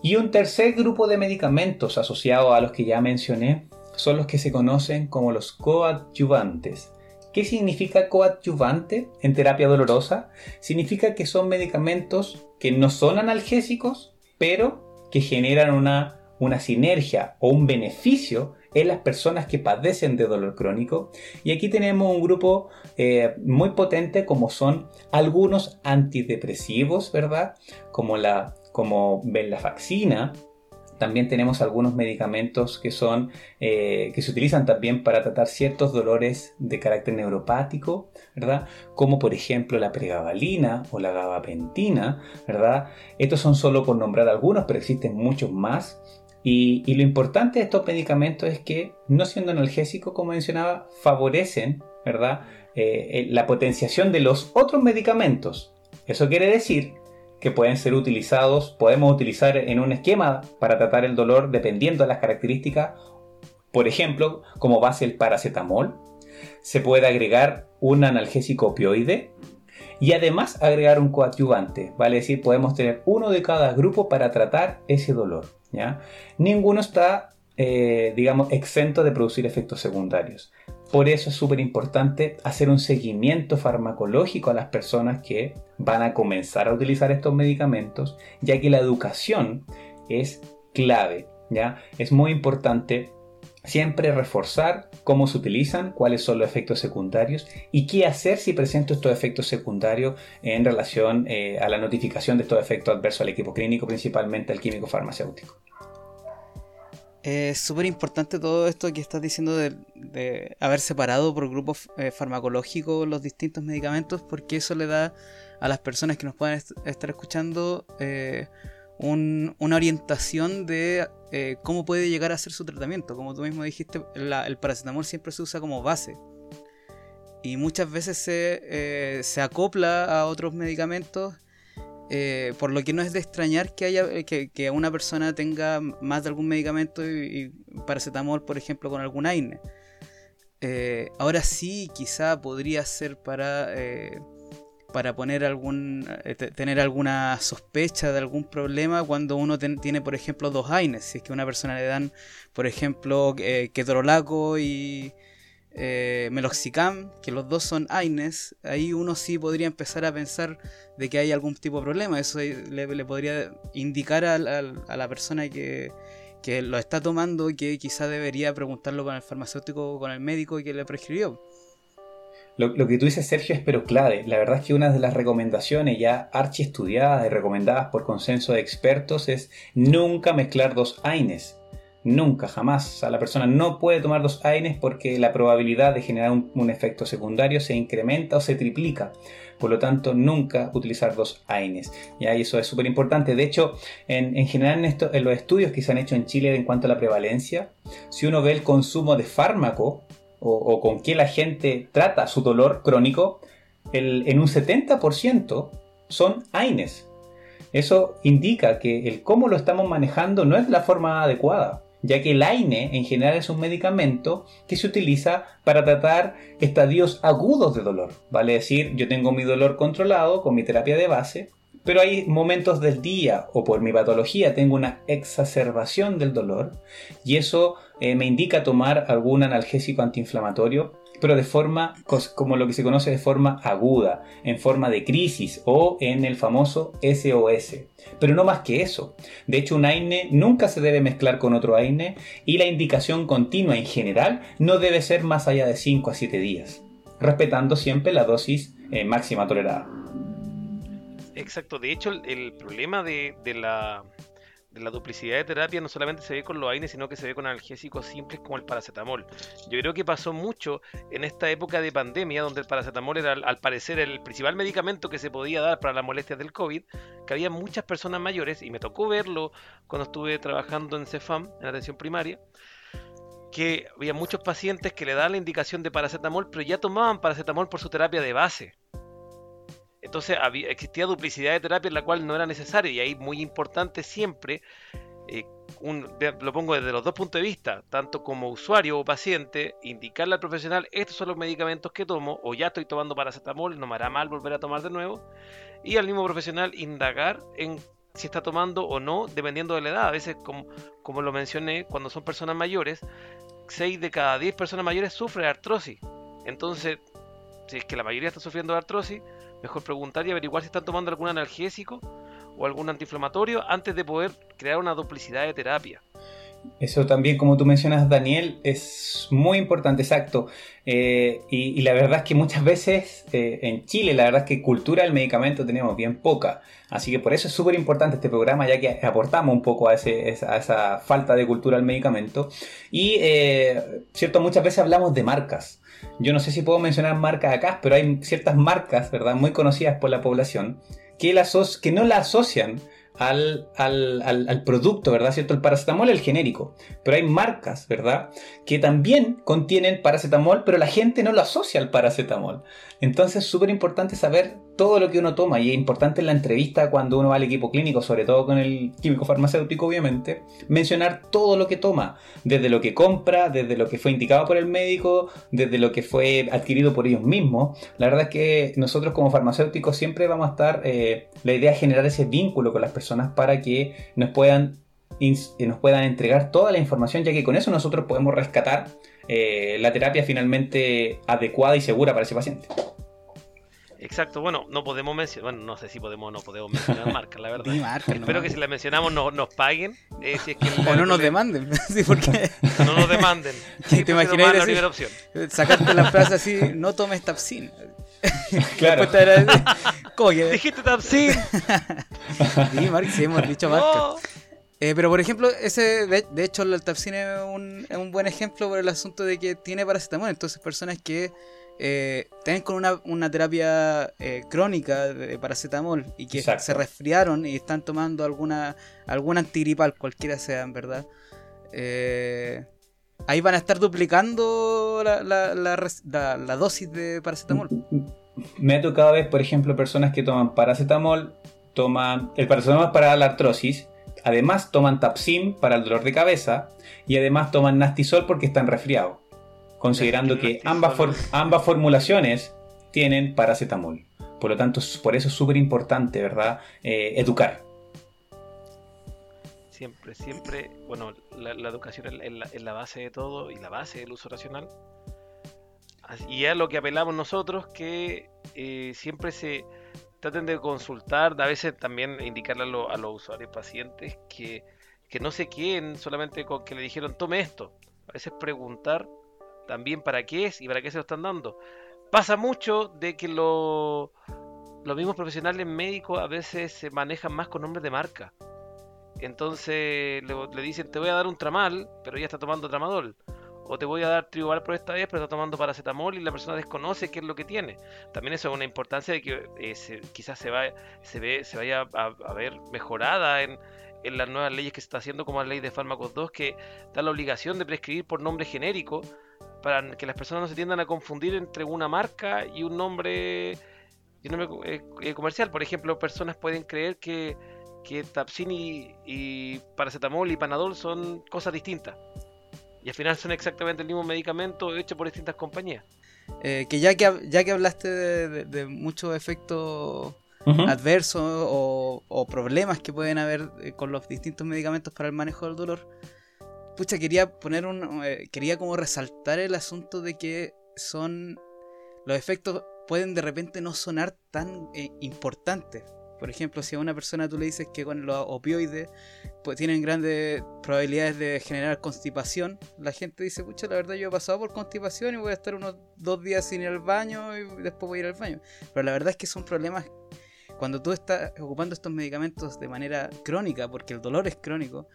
Y un tercer grupo de medicamentos asociados a los que ya mencioné son los que se conocen como los coadyuvantes. ¿Qué significa coadyuvante en terapia dolorosa? Significa que son medicamentos que no son analgésicos, pero que generan una, una sinergia o un beneficio en las personas que padecen de dolor crónico. Y aquí tenemos un grupo eh, muy potente como son algunos antidepresivos, ¿verdad? Como la como venlafaxina, también tenemos algunos medicamentos que son eh, que se utilizan también para tratar ciertos dolores de carácter neuropático, ¿verdad? Como por ejemplo la pregabalina o la gabapentina, ¿verdad? Estos son solo por nombrar algunos, pero existen muchos más y, lo importante de estos medicamentos es que, no siendo analgésicos, como mencionaba, favorecen ¿verdad? Eh, la potenciación de los otros medicamentos. Eso quiere decir que pueden ser utilizados, podemos utilizar en un esquema para tratar el dolor dependiendo de las características. Por ejemplo, como base el paracetamol, se puede agregar un analgésico opioide y además agregar un coadyuvante. Vale decir, podemos tener uno de cada grupo para tratar ese dolor. Ninguno está, eh, digamos, exento de producir efectos secundarios. Por eso es súper importante hacer un seguimiento farmacológico a las personas que van a comenzar a utilizar estos medicamentos, ya que la educación es clave. ¿ya? Es muy importante siempre reforzar cómo se utilizan, cuáles son los efectos secundarios y qué hacer si presento estos efectos secundarios en relación eh, a la notificación de estos efectos adversos al equipo clínico, principalmente al químico farmacéutico. Es súper importante todo esto que estás diciendo de, haber separado por grupos eh, farmacológicos los distintos medicamentos, porque eso le da a las personas que nos puedan estar escuchando eh, una orientación de eh, cómo puede llegar a ser su tratamiento. Como tú mismo dijiste, el paracetamol siempre se usa como base. Y muchas veces se, se acopla a otros medicamentos eh, por lo que no es de extrañar que haya eh, que, una persona tenga más de algún medicamento y, paracetamol, por ejemplo, con algún AINE. Eh, ahora sí, quizá podría ser para, para poner algún, tener alguna sospecha de algún problema cuando uno tiene, por ejemplo, dos AINES. Si es que a una persona le dan, por ejemplo, ketorolaco y, eh, Meloxicam, que los dos son AINES, ahí uno sí podría empezar a pensar de que hay algún tipo de problema. Eso le, podría indicar a, la persona que, lo está tomando que quizá debería preguntarlo con el farmacéutico o con el médico que le prescribió. Lo, que tú dices, Sergio, es pero clave. La verdad es que una de las recomendaciones ya archi estudiadas y recomendadas por consenso de expertos es nunca mezclar dos AINES. Nunca, jamás. O la persona no puede tomar dos AINES porque la probabilidad de generar un, efecto secundario se incrementa o se triplica. Por lo tanto, nunca utilizar dos AINES. Y eso es súper importante. De hecho, en, general en, en, los estudios que se han hecho en Chile en cuanto a la prevalencia, si uno ve el consumo de fármaco o, con qué la gente trata su dolor crónico, en un 70% son AINES. Eso indica que el cómo lo estamos manejando no es la forma adecuada ya que el AINE en general es un medicamento que se utiliza para tratar estadios agudos de dolor. Vale decir, yo tengo mi dolor controlado con mi terapia de base, pero hay momentos del día o por mi patología tengo una exacerbación del dolor y eso eh, me indica tomar algún analgésico antiinflamatorio pero de forma, como lo que se conoce de forma aguda, en forma de crisis o en el famoso SOS. Pero no más que eso. De hecho, un AINE nunca se debe mezclar con otro AINE y la indicación continua en general no debe ser más allá de 5 a 7 días, respetando siempre la dosis eh, máxima tolerada. Exacto, de hecho el, problema de, la, la duplicidad de terapia no solamente se ve con los AINES, sino que se ve con analgésicos simples como el paracetamol. Yo creo que pasó mucho en esta época de pandemia, donde el paracetamol era al parecer el principal medicamento que se podía dar para las molestias del COVID, que había muchas personas mayores, y me tocó verlo cuando estuve trabajando en CEFAM, en atención primaria, que había muchos pacientes que le daban la indicación de paracetamol, pero ya tomaban paracetamol por su terapia de base. Entonces había, existía duplicidad de terapia en la cual no era necesario y ahí muy importante siempre, eh, lo pongo desde los dos puntos de vista, tanto como usuario o paciente, indicarle al profesional estos son los medicamentos que tomo o ya estoy tomando paracetamol, no me hará mal volver a tomar de nuevo y al mismo profesional indagar en si está tomando o no, dependiendo de la edad. A veces, como, como lo mencioné, cuando son personas mayores, 6 de cada 10 personas mayores sufren artrosis. Entonces, si es que la mayoría está sufriendo artrosis, mejor preguntar y averiguar si están tomando algún analgésico o algún antiinflamatorio antes de poder crear una duplicidad de terapia. Eso también, como tú mencionas, Daniel, es muy importante, exacto. Eh, y, la verdad es que muchas veces eh, en Chile, la verdad es que cultura del medicamento tenemos bien poca. Así que por eso es súper importante este programa, ya que aportamos un poco a, esa, falta de cultura del medicamento. Y, eh, cierto, muchas veces hablamos de marcas. Yo no sé si puedo mencionar marcas acá, pero hay ciertas marcas, ¿verdad? Muy conocidas por la población que, que no la asocian al, al, al, producto, ¿verdad? ¿Cierto? El paracetamol es el genérico, pero hay marcas, ¿verdad? Que también contienen paracetamol, pero la gente no lo asocia al paracetamol. Entonces es súper importante saber todo lo que uno toma y es importante en la entrevista cuando uno va al equipo clínico, sobre todo con el químico farmacéutico obviamente, mencionar todo lo que toma, desde lo que compra, desde lo que fue indicado por el médico, desde lo que fue adquirido por ellos mismos. La verdad es que nosotros como farmacéuticos siempre vamos a estar, eh, la idea es generar ese vínculo con las personas para que nos puedan, nos puedan entregar toda la información, ya que con eso nosotros podemos rescatar eh, la terapia finalmente adecuada y segura para ese paciente. Exacto, bueno, no podemos mencionar, bueno, no sé si podemos o no podemos mencionar <laughs> marcas, la verdad. Espero que si las mencionamos no, nos paguen. Eh, o no nos demanden, <laughs> sí, porque... No nos demanden. <laughs> te imaginas la primera opción. Sacarte la frase así, no tomes Tapsin. Claro. ¿Cómo que? Dijiste Tapsin. sí, Mark, sí hemos dicho marcas. Eh, pero por ejemplo, ese de, de hecho el Tapsin es un, es un buen ejemplo por el asunto de que tiene paracetamol. Entonces personas que eh, tienen con una, una terapia eh, crónica de paracetamol y que Exacto. se resfriaron y están tomando alguna algún antigripal, cualquiera sea en verdad. eh, ahí van a estar duplicando la- la dosis de paracetamol. Me ha tocado ver, por ejemplo, personas que toman paracetamol, toman el paracetamol para la artrosis, además toman Tapsim para el dolor de cabeza y además toman Nastisol porque están resfriados, considerando que ambas, for- ambas formulaciones tienen paracetamol. Por lo tanto, por eso es súper importante, ¿verdad? Eh, educar. Siempre, siempre, bueno, la, la educación es, la, es la base de todo y la base del uso racional. Y es lo que apelamos nosotros, que eh, siempre se traten de consultar, a veces también indicarle a, a los usuarios pacientes que, que no se queden solamente con que le dijeron tome esto. A veces preguntar también para qué es y para qué se lo están dando. Pasa mucho de que lo- los mismos profesionales médicos a veces se manejan más con nombres de marca. Entonces le, le dicen, te voy a dar un tramal, pero ya está tomando tramadol. O te voy a dar tribal por esta vez, pero está tomando paracetamol y la persona desconoce qué es lo que tiene. También eso es una importancia de que eh, se- quizás se, va, se, ve, se vaya a, ver mejorada en, las nuevas leyes que se está haciendo, como la ley de fármacos 2, que da la obligación de prescribir por nombre genérico para que las personas no se tiendan a confundir entre una marca y un nombre, y un nombre eh, eh, comercial. Por ejemplo, personas pueden creer que que Tapsin y, y paracetamol y panadol son cosas distintas. Y al final son exactamente el mismo medicamento hecho por distintas compañías. Eh, que ya que ya que hablaste de, de- de muchos efectos adversos o, o problemas que pueden haber eh, con los distintos medicamentos para el manejo del dolor, pucha, quería poner un. eh, quería como resaltar el asunto de que son. Los efectos pueden de repente no sonar tan eh, importantes. Por ejemplo, si a una persona tú le dices que con los opioides pues, tienen grandes probabilidades de generar constipación, la gente dice, pucha, la verdad yo he pasado por constipación y voy a estar unos dos días sin ir al baño y después voy a ir al baño. Pero la verdad es que son problemas cuando tú estás ocupando estos medicamentos de manera crónica, porque el dolor es crónico,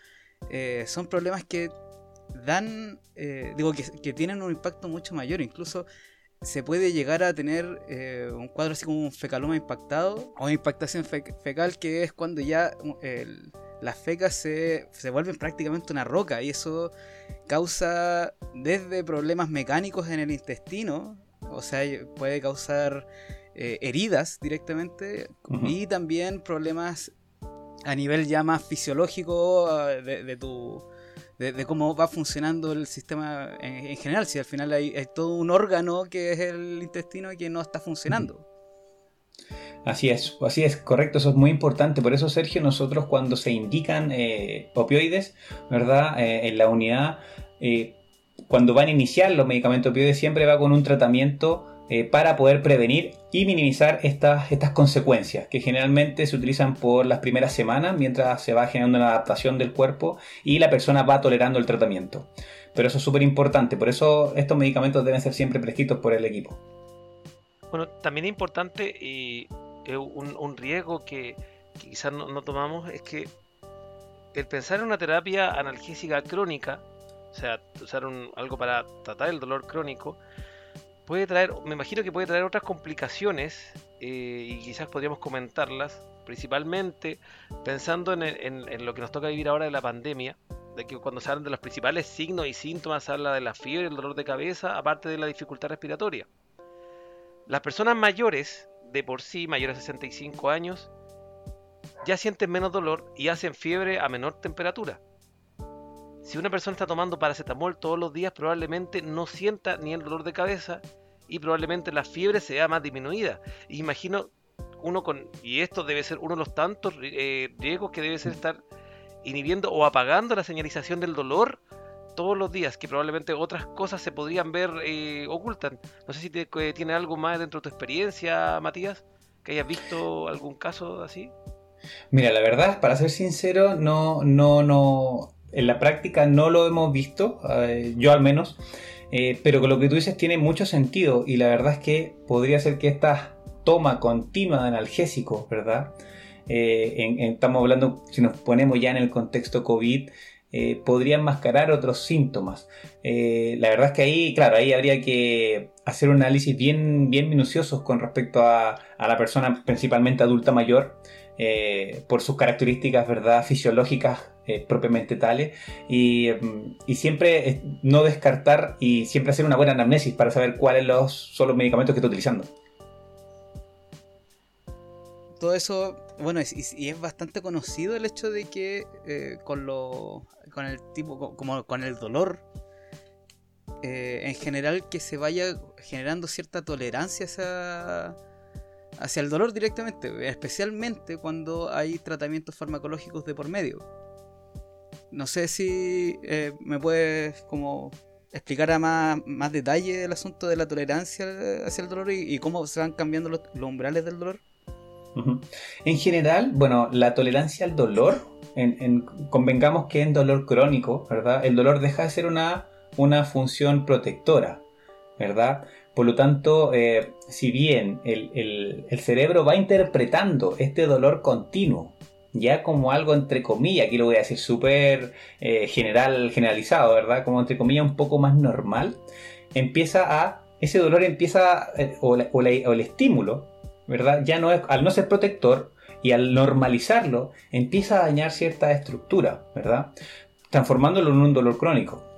eh, son problemas que dan, eh, digo, que, que tienen un impacto mucho mayor. Incluso se puede llegar a tener eh, un cuadro así como un fecaloma impactado o impactación fe- fecal, que es cuando ya el- las fecas se, se vuelven prácticamente una roca y eso causa desde problemas mecánicos en el intestino, o sea, puede causar eh, heridas directamente y también problemas a nivel ya más fisiológico de, de tu de, cómo va funcionando el sistema en, en general si al final hay, hay todo un órgano que es el intestino y que no está funcionando Así es, así es, correcto, eso es muy importante. Por eso, Sergio, nosotros cuando se indican eh, opioides, ¿verdad? Eh, en la unidad, eh, cuando van a iniciar los medicamentos opioides, siempre va con un tratamiento eh, para poder prevenir y minimizar estas, estas consecuencias, que generalmente se utilizan por las primeras semanas, mientras se va generando una adaptación del cuerpo y la persona va tolerando el tratamiento. Pero eso es súper importante, por eso estos medicamentos deben ser siempre prescritos por el equipo. Bueno, también es importante y un, un riesgo que, que quizás no, no tomamos es que el pensar en una terapia analgésica crónica, o sea, usar un- algo para tratar el dolor crónico, puede traer, me imagino que puede traer otras complicaciones eh, y quizás podríamos comentarlas, principalmente pensando en, lo que nos toca vivir ahora de la pandemia, de que cuando se hablan de los principales signos y síntomas, se habla de la fiebre, el dolor de cabeza, aparte de la dificultad respiratoria. Las personas mayores, de por sí, mayores de 65 años, ya sienten menos dolor y hacen fiebre a menor temperatura. Si una persona está tomando paracetamol todos los días, probablemente no sienta ni el dolor de cabeza y probablemente la fiebre sea más disminuida. Imagino uno con, y esto debe ser uno de los tantos eh, riesgos que debe ser estar inhibiendo o apagando la señalización del dolor todos los días, que probablemente otras cosas se podrían ver eh, ocultan. No sé si que tiene algo más dentro de tu experiencia, Matías, que hayas visto algún caso así. Mira, la verdad, para ser sincero, no, no, no, en la práctica no lo hemos visto, eh, yo al menos, eh, pero con lo que tú dices tiene mucho sentido y la verdad es que podría ser que esta toma continua de analgésicos, ¿verdad? eh, estamos hablando, si nos ponemos ya en el contexto COVID, eh, podría enmascarar otros síntomas. Eh, la verdad es que ahí, claro, ahí habría que hacer un análisis bien, bien minuciosos con respecto a, la persona, principalmente adulta mayor, por sus características ¿verdad? fisiológicas eh, propiamente tales y, mm, siempre no descartar y siempre hacer una buena anamnesis para saber cuáles los, son los medicamentos que está utilizando. Todo eso, bueno, y, es bastante conocido el hecho de que eh, con, lo, con el tipo, como con el dolor, en general que se vaya generando cierta tolerancia a esa hacia el dolor directamente, especialmente cuando hay tratamientos farmacológicos de por medio. No sé si eh, me puedes como explicar a más, más detalle el asunto de la tolerancia hacia el dolor y, cómo se van cambiando los, umbrales del dolor. En general, bueno, la tolerancia al dolor, convengamos que en dolor crónico, ¿verdad? El dolor deja de ser una, una función protectora, ¿verdad? Por lo tanto, eh, si bien el, cerebro va interpretando este dolor continuo, ya como algo entre comillas, aquí lo voy a decir súper eh, general, generalizado, ¿verdad? Como entre comillas un poco más normal, empieza a, ese dolor empieza, eh, o, el estímulo, ¿verdad? Ya no es, al no ser protector y al normalizarlo, empieza a dañar cierta estructura, ¿verdad? Transformándolo en un dolor crónico.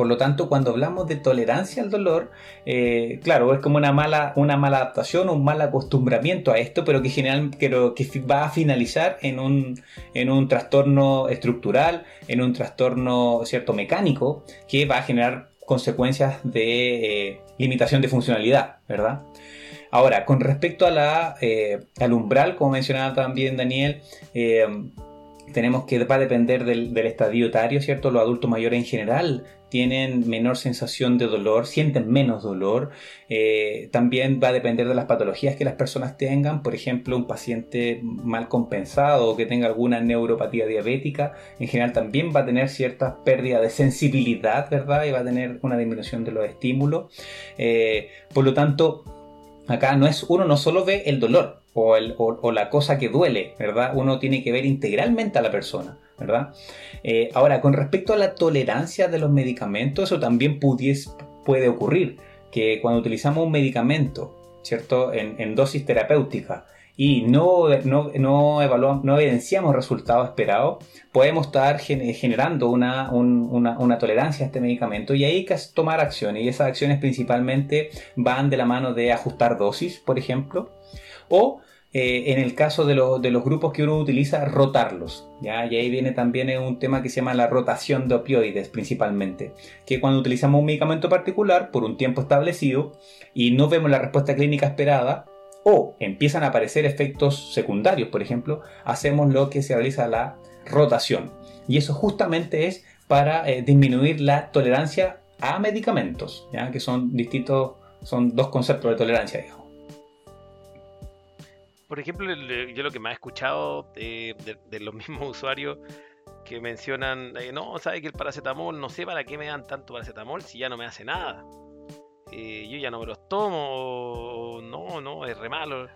Por lo tanto, cuando hablamos de tolerancia al dolor, eh, claro, es como una mala, una mala adaptación, un mal acostumbramiento a esto, pero que, general, que va a finalizar en un, en un trastorno estructural, en un trastorno cierto mecánico, que va a generar consecuencias de eh, limitación de funcionalidad, ¿verdad? Ahora, con respecto a la, eh, al umbral, como mencionaba también Daniel, tenemos que va a depender del, del, estadio etario, ¿cierto? Los adultos mayores en general tienen menor sensación de dolor, sienten menos dolor. Eh, también va a depender de las patologías que las personas tengan. Por ejemplo, un paciente mal compensado o que tenga alguna neuropatía diabética, en general también va a tener cierta pérdida de sensibilidad, ¿verdad? Y va a tener una disminución de los estímulos. Eh, por lo tanto, acá no es, uno no solo ve el dolor o, o la cosa que duele, ¿verdad? Uno tiene que ver integralmente a la persona. ¿verdad? Eh, ahora, con respecto a la tolerancia de los medicamentos, eso también puede ocurrir, que cuando utilizamos un medicamento, ¿cierto? En, dosis terapéutica y no, no, no, evaluamos, no evidenciamos resultados esperados, podemos estar generando una, una, tolerancia a este medicamento y ahí hay que tomar acciones y esas acciones principalmente van de la mano de ajustar dosis, por ejemplo, o eh, en el caso de, de, los grupos que uno utiliza, rotarlos. ¿ya? Y ahí viene también un tema que se llama la rotación de opioides principalmente, que cuando utilizamos un medicamento particular por un tiempo establecido y no vemos la respuesta clínica esperada, o empiezan a aparecer efectos secundarios, por ejemplo, hacemos lo que se realiza la rotación. Y eso justamente es para eh, disminuir la tolerancia a medicamentos, ¿ya? que son distintos, son dos conceptos de tolerancia, digamos por ejemplo, yo lo que más he escuchado de, los <laughs> mismos usuarios que mencionan, eh, no, sabe que el paracetamol, no sé para qué me dan tanto paracetamol si ya no me hace nada. Eh, yo ya no me los tomo, no, no, es re malo.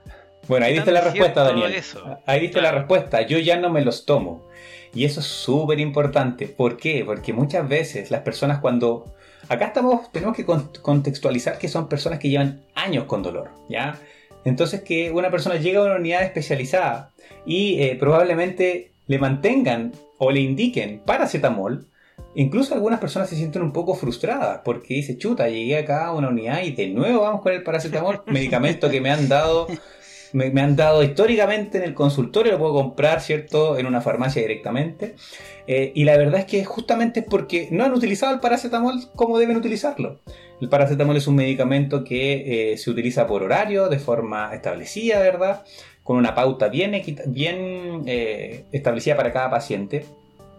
Bueno, ahí viste la respuesta, Daniel. Ahí viste la respuesta, yo ya no me los tomo. Y eso es súper importante. ¿Por qué? Porque muchas veces las personas cuando... Acá estamos, tenemos que contextualizar que son personas que llevan años con dolor, ¿ya? Entonces que una persona llega a una unidad especializada y eh, probablemente le mantengan o le indiquen paracetamol, incluso algunas personas se sienten un poco frustradas porque dice, chuta, llegué acá a una unidad y de nuevo vamos con el paracetamol, <laughs> medicamento que me han dado me, han dado históricamente en el consultorio, lo puedo comprar, ¿cierto?, en una farmacia directamente. Eh, y la verdad es que justamente es porque no han utilizado el paracetamol como deben utilizarlo. El paracetamol es un medicamento que eh, se utiliza por horario, de forma establecida, ¿verdad? Con una pauta bien, bien eh, establecida para cada paciente,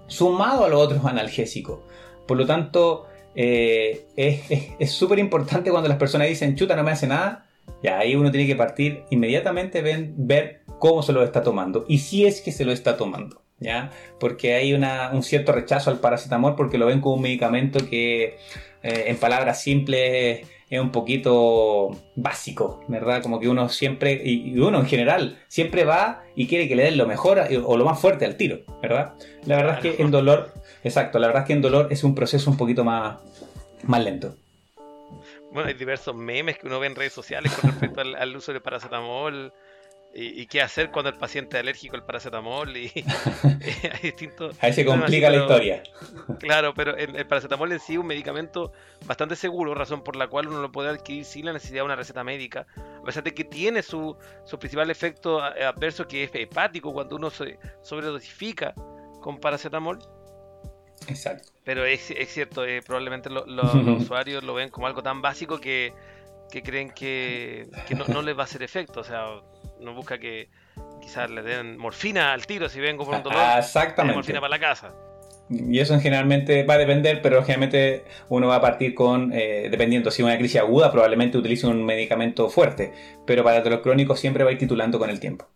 sumado a los otros analgésicos. Por lo tanto, es súper importante cuando las personas dicen, chuta, no me hace nada, ya ahí uno tiene que partir inmediatamente ven, ver cómo se lo está tomando y si es que se lo está tomando. ¿Ya? Porque hay un cierto rechazo al paracetamol porque lo ven como un medicamento que, eh, en palabras simples, es un poquito básico, ¿verdad? Como que uno siempre, y uno en general, siempre va y quiere que le den lo mejor o lo más fuerte al tiro, ¿verdad? La verdad es que en dolor, exacto, la verdad es que en dolor es un proceso un poquito más, más lento. Bueno, hay diversos memes que uno ve en redes sociales con respecto al, uso de paracetamol y, qué hacer cuando el paciente es alérgico al paracetamol y, <laughs> <laughs> hay distintos... Ahí se complica la historia. Claro, pero el, paracetamol en sí es un medicamento bastante seguro, razón por la cual uno lo puede adquirir sin la necesidad de una receta médica, a pesar de que tiene su, su principal efecto adverso que es hepático cuando uno se sobredosifica con paracetamol. Exacto. Pero es, cierto, eh, probablemente <laughs> los usuarios lo ven como algo tan básico que, creen que, no, no, les va a hacer efecto. O sea, no busca que quizás le den morfina al tiro si vengo por un dolor. Ah, exactamente. Morfina para la casa. Y eso generalmente va a depender, pero generalmente uno va a partir con, eh, dependiendo si es una crisis aguda, probablemente utilice un medicamento fuerte, pero para los crónicos siempre va a ir titulando con el tiempo.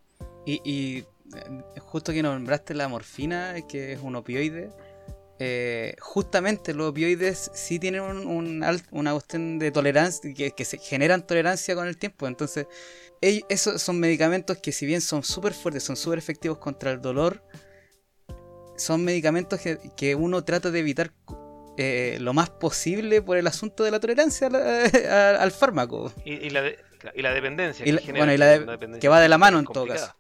Y, y eh, justo que nombraste la morfina, que es un opioide, eh, justamente los opioides sí tienen una cuestión de tolerancia, que, se generan tolerancia con el tiempo. Entonces, esos son medicamentos que si bien son súper fuertes, son súper efectivos contra el dolor, son medicamentos que, uno trata de evitar eh, lo más posible por el asunto de la tolerancia <laughs> al, fármaco. Y, la dependencia. que, va de la mano en todo caso.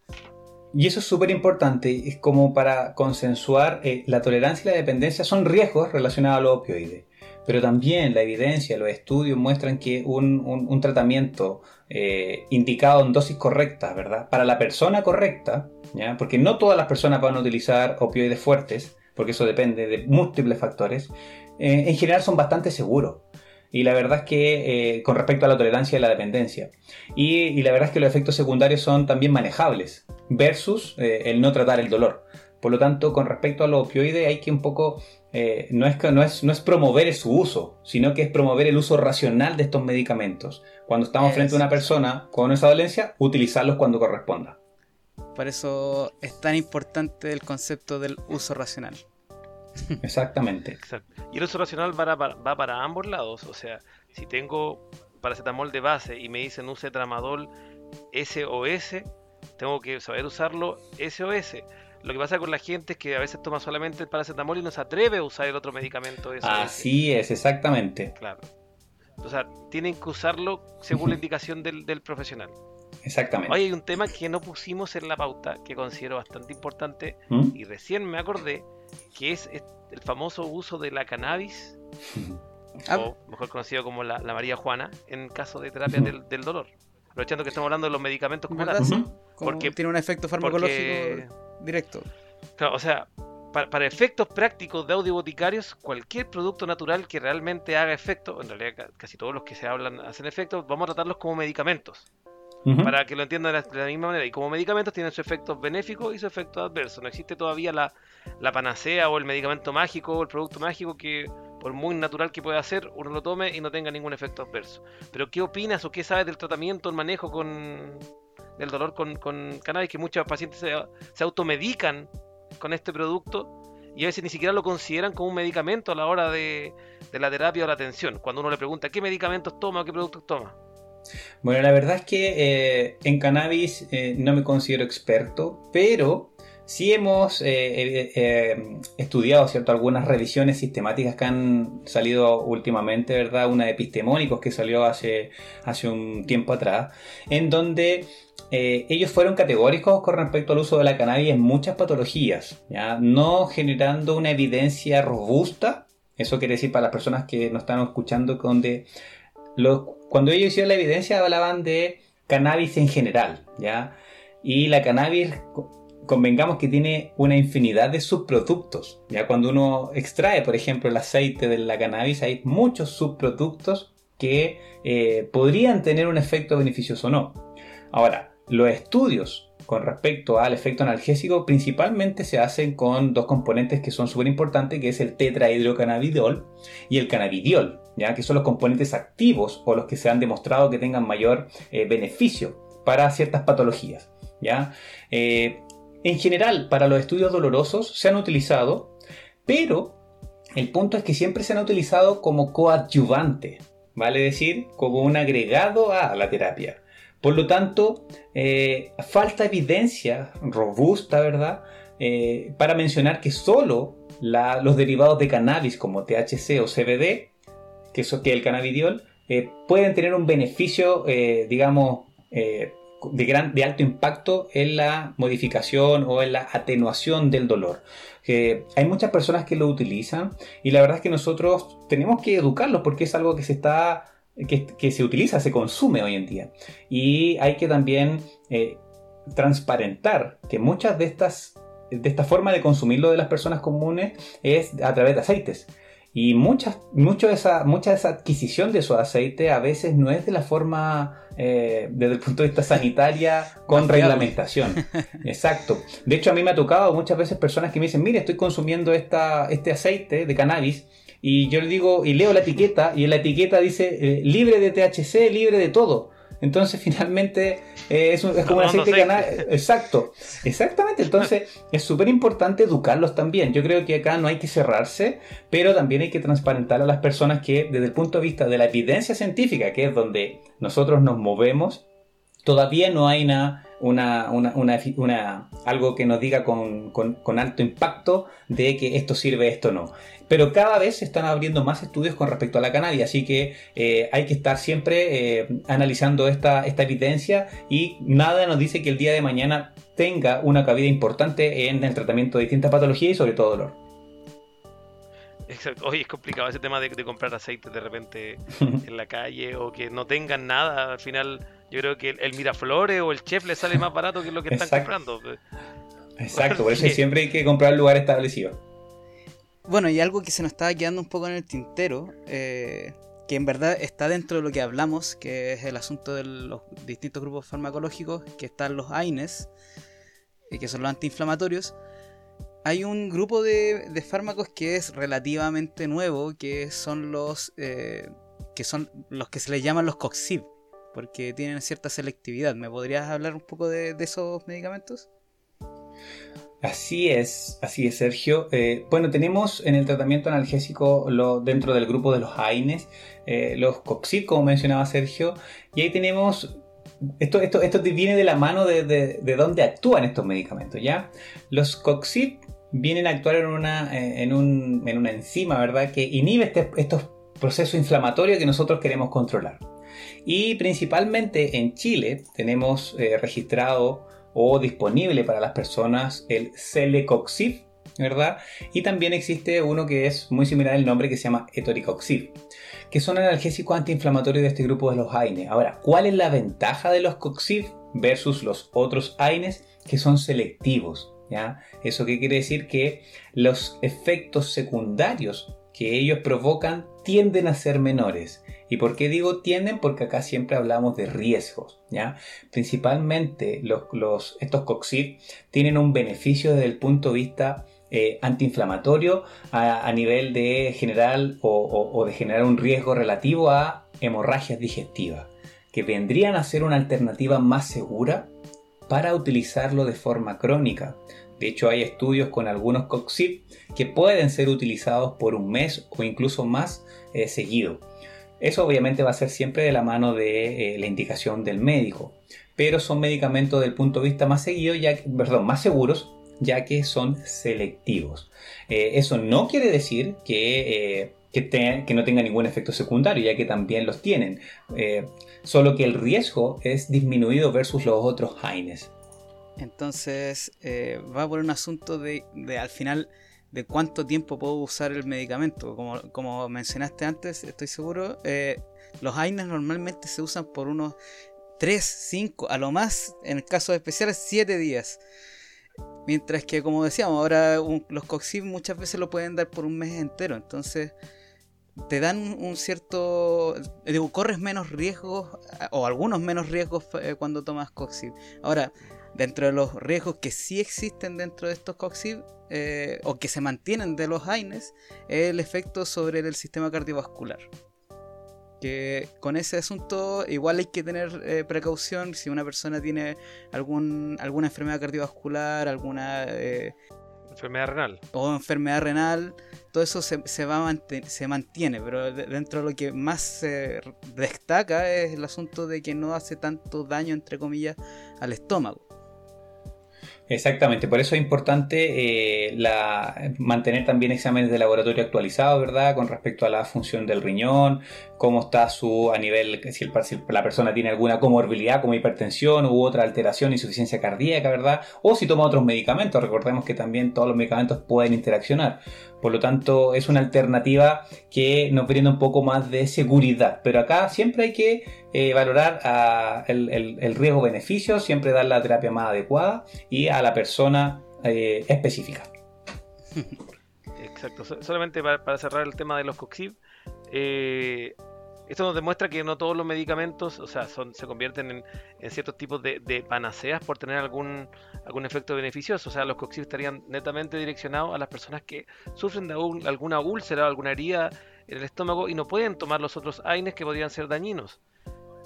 Y eso es súper importante, es como para consensuar eh, la tolerancia y la dependencia son riesgos relacionados a los opioides, pero también la evidencia, los estudios muestran que un, tratamiento eh, indicado en dosis correctas, ¿verdad? Para la persona correcta, ¿ya? Porque no todas las personas van a utilizar opioides fuertes, porque eso depende de múltiples factores, eh, en general son bastante seguros. Y la verdad es que con respecto a la tolerancia y la dependencia. y, la verdad es que los efectos secundarios son también manejables versus eh, el no tratar el dolor. Por lo tanto, con respecto a los opioides hay que un poco, eh, no, es, no, es, no es promover su uso, sino que es promover el uso racional de estos medicamentos. Cuando estamos frente a una persona con esa dolencia, utilizarlos cuando corresponda. Por eso es tan importante el concepto del uso racional. <laughs> Exactamente. Y el uso racional va para, va para ambos lados. O sea, si tengo paracetamol de base y me dicen use tramadol SOS, tengo que saber usarlo SOS. Lo que pasa con la gente es que a veces toma solamente el paracetamol y no se atreve a usar el otro medicamento. SOS. Así es, exactamente. Claro. O sea, tienen que usarlo según la indicación del, profesional. Exactamente. Hoy hay un tema que no pusimos en la pauta, que considero bastante importante, ¿Mm? y recién me acordé, que es el famoso uso de la cannabis, o mejor conocido como la, María Juana, en caso de terapia del dolor aprovechando que estamos hablando de los medicamentos como tal. Porque tiene un efecto farmacológico directo. Claro, o sea, para, efectos prácticos de audioboticarios, cualquier producto natural que realmente haga efecto, en realidad casi todos los que se hablan hacen efecto, vamos a tratarlos como medicamentos. Para que lo entiendan de la, misma manera. Y como medicamentos tienen su efecto benéfico y su efecto adverso. No existe todavía la, la panacea o el medicamento mágico o el producto mágico que por muy natural que pueda ser, uno lo tome y no tenga ningún efecto adverso. Pero ¿qué opinas o qué sabes del tratamiento, el manejo con del dolor con, cannabis? Que muchos pacientes se, automedican con este producto y a veces ni siquiera lo consideran como un medicamento a la hora de, la terapia o la atención. Cuando uno le pregunta qué medicamentos toma o qué productos toma. Bueno, la verdad es que eh, en cannabis eh, no me considero experto, pero Sí hemos eh, eh, eh, estudiado ¿cierto? algunas revisiones sistemáticas que han salido últimamente, ¿verdad? Una de epistemónicos que salió hace, hace un tiempo atrás, en donde ellos fueron categóricos con respecto al uso de la cannabis en muchas patologías, ¿ya? no generando una evidencia robusta. Eso quiere decir para las personas que nos están escuchando, donde cuando ellos hicieron la evidencia hablaban de cannabis en general, ¿ya? Y la cannabis convengamos que tiene una infinidad de subproductos. Ya cuando uno extrae, por ejemplo, el aceite de la cannabis, hay muchos subproductos que eh, podrían tener un efecto beneficioso o no. Ahora, los estudios con respecto al efecto analgésico principalmente se hacen con dos componentes que son súper importantes, que es el tetrahidrocannabidiol y el cannabidiol, ¿ya? que son los componentes activos o los que se han demostrado que tengan mayor eh, beneficio para ciertas patologías. ¿ya? Eh, en general, para los estudios dolorosos se han utilizado, pero el punto es que siempre se han utilizado como coadyuvante. vale decir, como un agregado a la terapia. Por lo tanto, eh, falta evidencia robusta, ¿verdad? Eh, para mencionar que solo los derivados de cannabis como THC o CBD, que es que el cannabidiol, eh, pueden tener un beneficio, digamos, de, gran, de alto impacto en la modificación o en la atenuación del dolor. hay muchas personas que lo utilizan y la verdad es que nosotros tenemos que educarlos porque es algo que se está que, se utiliza, se consume hoy en día. Y hay que también eh, transparentar que muchas de estas de esta forma de consumirlo de las personas comunes es a través de aceites. Y muchas, mucho de esa, mucha de esa adquisición de esos aceites a veces no es de la forma, eh, desde el punto de vista sanitaria, con reglamentación. <laughs> Exacto. De hecho, a mí me ha tocado muchas veces personas que me dicen, mire, estoy consumiendo esta, este aceite de cannabis y yo le digo, y leo la etiqueta, y en la etiqueta dice eh, libre de THC, libre de todo. Entonces, <laughs> finalmente, eh, es, como un aceite de Exacto, exactamente. Entonces, <laughs> es súper importante educarlos también. Yo creo que acá no hay que cerrarse, pero también hay que transparentar a las personas que, desde el punto de vista de la evidencia científica, que es donde nosotros nos movemos, todavía no hay una, una, una, algo que nos diga con, con, alto impacto de que esto sirve, esto no. Pero cada vez se están abriendo más estudios con respecto a la cannabis, así que eh, hay que estar siempre eh, analizando esta, esta evidencia y nada nos dice que el día de mañana tenga una cabida importante en el tratamiento de distintas patologías y sobre todo dolor. Exacto. Hoy es complicado ese tema de, comprar aceite de repente <laughs> en la calle o que no tengan nada. Al final, yo creo que el, Miraflores o el Chef le sale más barato que lo que están comprando. Exacto, por eso siempre hay que comprar el lugar establecido. Bueno, y algo que se nos estaba quedando un poco en el tintero, eh, que en verdad está dentro de lo que hablamos, que es el asunto de los distintos grupos farmacológicos, que están los AINES, y que son los antiinflamatorios. Hay un grupo de, fármacos que es relativamente nuevo, que son los eh, que son los que se les llaman los COXIB, porque tienen cierta selectividad. ¿Me podrías hablar un poco de esos medicamentos? Así es, así es, Sergio. Eh, bueno, tenemos en el tratamiento analgésico lo, dentro del grupo de los AINES, eh, los COXIB, como mencionaba Sergio, y ahí tenemos. Esto, esto, esto viene de la mano de, de, dónde actúan estos medicamentos, ¿ya? Los COXIB vienen a actuar en una, eh, en, un, en una enzima, ¿verdad?, que inhibe este, estos procesos inflamatorios que nosotros queremos controlar. Y principalmente en Chile tenemos registrado o disponible para las personas el Celecoxib, ¿verdad? Y también existe uno que es muy similar al nombre que se llama Etoricoxib, que son analgésicos antiinflamatorios de este grupo de los AINES. Ahora, ¿cuál es la ventaja de los COXIB versus los otros AINES que son selectivos? ¿ya? ¿Eso qué quiere decir? Que los efectos secundarios que ellos provocan tienden a ser menores. ¿Y por qué digo tienden? Porque acá siempre hablamos de riesgos. ¿ya? Principalmente estos COXIB tienen un beneficio desde el punto de vista eh, antiinflamatorio a, nivel de general o, de generar un riesgo relativo a hemorragias digestivas, que vendrían a ser una alternativa más segura para utilizarlo de forma crónica. De hecho, hay estudios con algunos COXIB que pueden ser utilizados por un mes o incluso más eh, seguido. Eso obviamente va a ser siempre de la mano de eh, la indicación del médico, pero son medicamentos del punto de vista más seguido, ya perdón, más seguros, ya que son selectivos. Eh, eso no quiere decir que, que, no tenga ningún efecto secundario, ya que también los tienen, solo que el riesgo es disminuido versus los otros AINES. Entonces va por un asunto de al final de cuánto tiempo puedo usar el medicamento. Como, como mencionaste antes, estoy seguro, eh, los AINES normalmente se usan por unos 3, 5, a lo más, en el caso especiales, 7 días. Mientras que, como decíamos, ahora los COXIB muchas veces lo pueden dar por un mes entero. Entonces, te dan un cierto. Digo, corres menos riesgos, o algunos menos riesgos eh, cuando tomas COXIB. Ahora, dentro de los riesgos que sí existen dentro de estos COXIB, eh, o que se mantienen de los AINES, es el efecto sobre el sistema cardiovascular. Que con ese asunto igual hay que tener eh, precaución si una persona tiene algún, alguna enfermedad cardiovascular, alguna... Eh, enfermedad renal. O enfermedad renal, todo eso se, se va se mantiene, pero dentro de lo que más se destaca es el asunto de que no hace tanto daño, entre comillas, al estómago. Exactamente, por eso es importante eh, mantener también exámenes de laboratorio actualizados, ¿verdad? Con respecto a la función del riñón, cómo está su a nivel, si, el, si, la persona tiene alguna comorbilidad como hipertensión u otra alteración, insuficiencia cardíaca, ¿verdad? O si toma otros medicamentos, recordemos que también todos los medicamentos pueden interaccionar. Por lo tanto, es una alternativa que nos brinda un poco más de seguridad. Pero acá siempre hay que eh, valorar el, riesgo-beneficio, siempre dar la terapia más adecuada y a la persona eh, específica. <laughs> Exacto. Solamente para, cerrar el tema de los COXIB, eh, esto nos demuestra que no todos los medicamentos, o sea, son, se convierten en, ciertos tipos de, panaceas por tener algún, algún efecto beneficioso. O sea, los coxib estarían netamente direccionados a las personas que sufren de alguna úlcera o alguna herida en el estómago y no pueden tomar los otros AINES que podrían ser dañinos.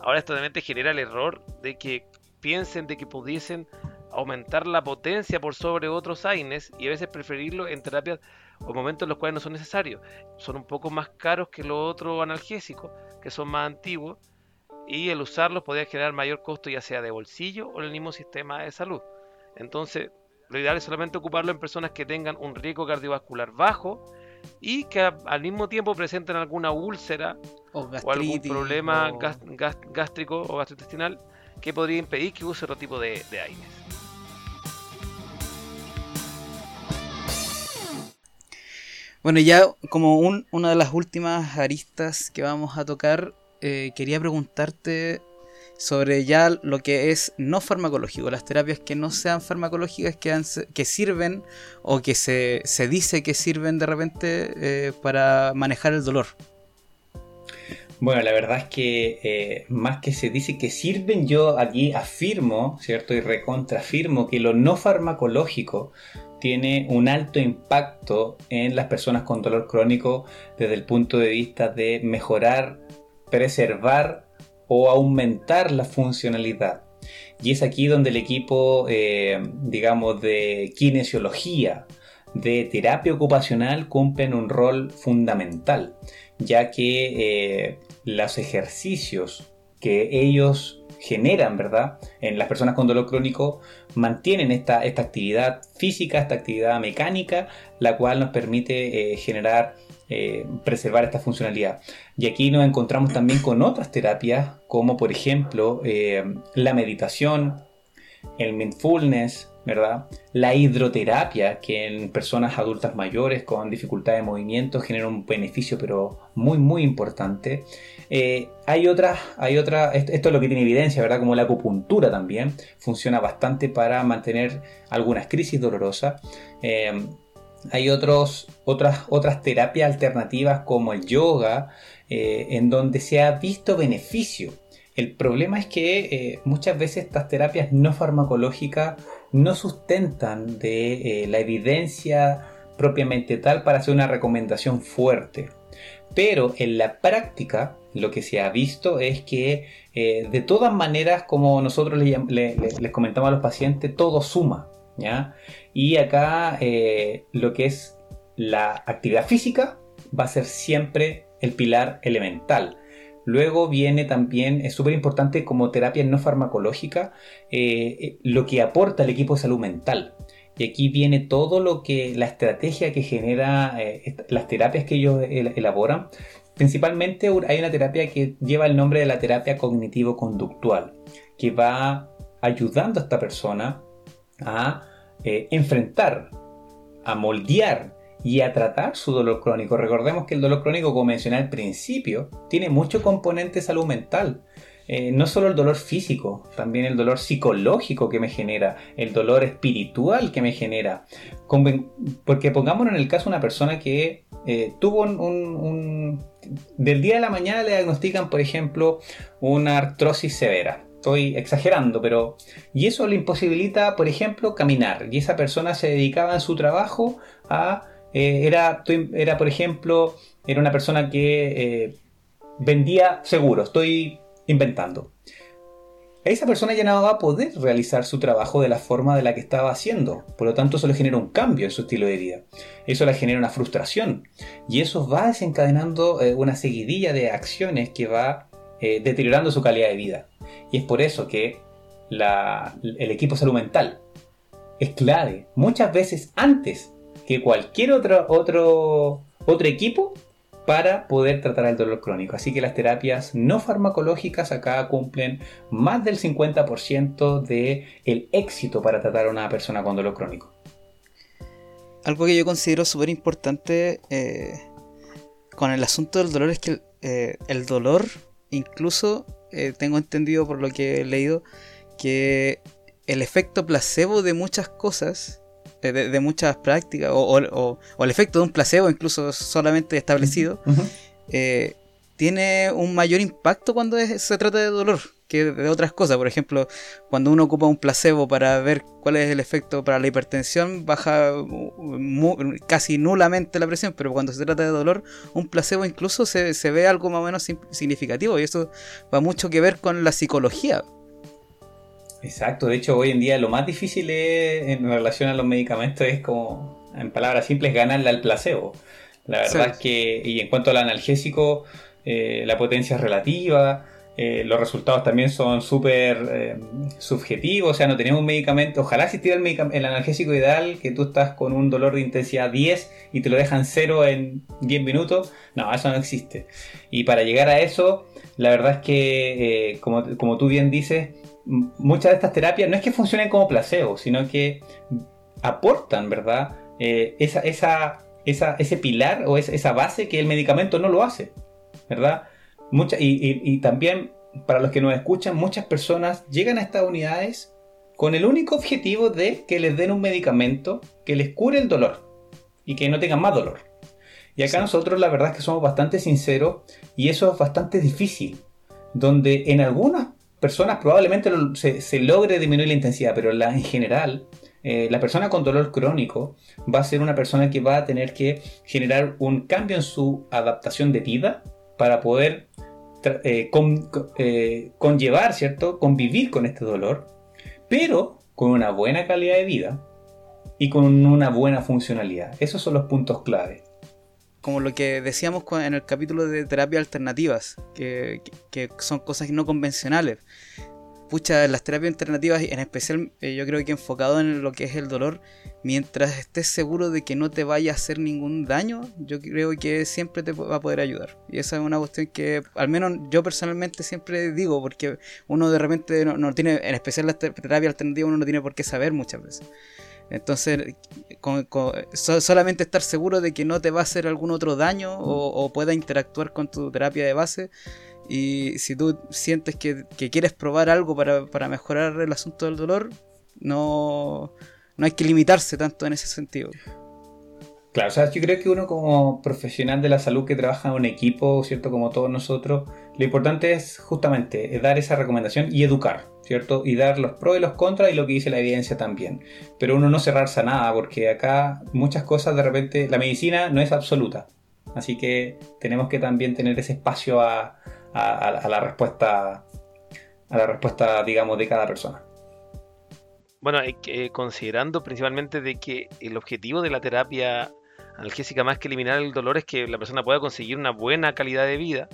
Ahora esto realmente genera el error de que piensen de que pudiesen aumentar la potencia por sobre otros AINES y a veces preferirlo en terapias o momentos en los cuales no son necesarios. Son un poco más caros que los otros analgésicos, que son más antiguos, y el usarlos podría generar mayor costo ya sea de bolsillo o en el mismo sistema de salud. Entonces, lo ideal es solamente ocuparlo en personas que tengan un riesgo cardiovascular bajo y que al mismo tiempo presenten alguna úlcera o, algún problema gástrico o gastrointestinal que podría impedir que use otro tipo de, de AINES. Bueno, ya como una de las últimas aristas que vamos a tocar, eh, quería preguntarte sobre ya lo que es no farmacológico, las terapias que no sean farmacológicas, que, que sirven o que se, dice que sirven de repente eh, para manejar el dolor. Bueno, la verdad es que eh, más que se dice que sirven, yo aquí afirmo, ¿cierto? Y recontrafirmo que lo no farmacológico tiene un alto impacto en las personas con dolor crónico desde el punto de vista de mejorar, preservar o aumentar la funcionalidad. Y es aquí donde el equipo, eh, digamos, de kinesiología, de terapia ocupacional cumplen un rol fundamental, ya que eh, los ejercicios que ellos generan, ¿verdad? En las personas con dolor crónico mantienen esta, esta actividad física, esta actividad mecánica, la cual nos permite eh, generar, eh, preservar esta funcionalidad. Y aquí nos encontramos también con otras terapias, como por ejemplo eh, la meditación, el mindfulness, ¿verdad? La hidroterapia, que en personas adultas mayores con dificultad de movimiento genera un beneficio, pero muy, muy importante. Eh, hay otras, hay otra, esto es lo que tiene evidencia, ¿verdad? Como la acupuntura también funciona bastante para mantener algunas crisis dolorosas. Eh, hay otros, otras, otras terapias alternativas como el yoga, eh, en donde se ha visto beneficio. El problema es que muchas veces estas terapias no farmacológicas no sustentan de la evidencia propiamente tal para hacer una recomendación fuerte. Pero en la práctica lo que se ha visto es que eh, de todas maneras, como nosotros les comentamos a los pacientes, todo suma. Y acá eh, lo que es la actividad física va a ser siempre el pilar elemental. Luego viene también, es súper importante como terapia no farmacológica, eh, lo que aporta el equipo de salud mental. Y aquí viene todo lo que, la estrategia que genera las terapias que ellos elaboran, Principalmente hay una terapia que lleva el nombre de la terapia cognitivo-conductual, que va ayudando a esta persona a eh, enfrentar, a moldear y a tratar su dolor crónico. Recordemos que el dolor crónico, como mencioné al principio, tiene mucho componente salud mental. Eh, no solo el dolor físico, también el dolor psicológico que me genera, el dolor espiritual que me genera. Porque pongámonos en el caso de una persona que eh, tuvo un, Del día de la mañana le diagnostican, por ejemplo, una artrosis severa. Estoy exagerando, pero... Y eso le imposibilita, por ejemplo, caminar. Y esa persona se dedicaba en su trabajo a... Eh, era, era, por ejemplo, era una persona que vendía seguros. Estoy inventando. esa persona ya no va a poder realizar su trabajo de la forma de la que estaba haciendo. Por lo tanto, eso le genera un cambio en su estilo de vida. Eso le genera una frustración. Y eso va desencadenando eh, una seguidilla de acciones que va eh, deteriorando su calidad de vida. Y es por eso que el equipo salud mental es clave. Muchas veces antes que cualquier otro, otro, otro equipo para poder tratar el dolor crónico. Así que las terapias no farmacológicas acá cumplen más del 50% del el éxito para tratar a una persona con dolor crónico. Algo que yo considero súper importante eh, con el asunto del dolor es que eh, el dolor, incluso eh, tengo entendido por lo que he leído, que el efecto placebo de muchas cosas de, muchas prácticas, o, el efecto de un placebo incluso solamente establecido, eh, tiene un mayor impacto cuando se trata de dolor que de otras cosas. Por ejemplo, cuando uno ocupa un placebo para ver cuál es el efecto para la hipertensión, baja casi nulamente la presión, pero cuando se trata de dolor, un placebo incluso se, se ve algo más o menos significativo y eso va mucho que ver con la psicología. Exacto, de hecho hoy en día lo más difícil en relación a los medicamentos es como, en palabras simples, ganarle al placebo. La verdad es que, y en cuanto al analgésico, eh, la potencia es relativa, eh, los resultados también son súper eh, subjetivos, o sea, no tenemos un medicamento, ojalá existiera el, el, analgésico ideal, que tú estás con un dolor de intensidad 10 y te lo dejan cero en 10 minutos, no, eso no existe. Y para llegar a eso, la verdad es que, como, como tú bien dices, muchas de estas terapias no es que funcionen como placebo, sino que aportan, ¿verdad? Eh, esa, esa, ese pilar o esa base que el medicamento no lo hace, ¿verdad? Mucha, y, también, para los que nos escuchan, muchas personas llegan a estas unidades con el único objetivo de que les den un medicamento que les cure el dolor y que no tengan más dolor. Y acá nosotros la verdad es que somos bastante sinceros y eso es bastante difícil, donde en algunas personas probablemente se, logre disminuir la intensidad, pero en general, eh, la persona con dolor crónico va a ser una persona que va a tener que generar un cambio en su adaptación de vida para poder eh, eh, conllevar, ¿cierto? Convivir con este dolor, pero con una buena calidad de vida y con una buena funcionalidad. Esos son los puntos clave como lo que decíamos en el capítulo de terapias alternativas, que, son cosas no convencionales. Pucha, las terapias alternativas, en especial eh, yo creo que enfocado en lo que es el dolor, mientras estés seguro de que no te vaya a hacer ningún daño, yo creo que siempre te va a poder ayudar. Y esa es una cuestión que al menos yo personalmente siempre digo, porque uno de repente no, no tiene, en especial las terapias alternativas, uno no tiene por qué saber muchas veces. Entonces, solamente estar seguro de que no te va a hacer algún otro daño o, pueda interactuar con tu terapia de base. Y si tú sientes que, quieres probar algo para, mejorar el asunto del dolor, no, no hay que limitarse tanto en ese sentido. Claro, o sea, yo creo que uno como profesional de la salud que trabaja en un equipo, ¿cierto? Como todos nosotros, lo importante es justamente dar esa recomendación y educar, ¿cierto? Y dar los pros y los contras y lo que dice la evidencia también. Pero uno no cerrarse a nada, porque acá muchas cosas de repente, la medicina no es absoluta. Así que tenemos que también tener ese espacio a, la respuesta, a la respuesta, digamos, de cada persona. Bueno, eh, considerando principalmente de que el objetivo de la terapia analgésica más que eliminar el dolor es que la persona pueda conseguir una buena calidad de vida.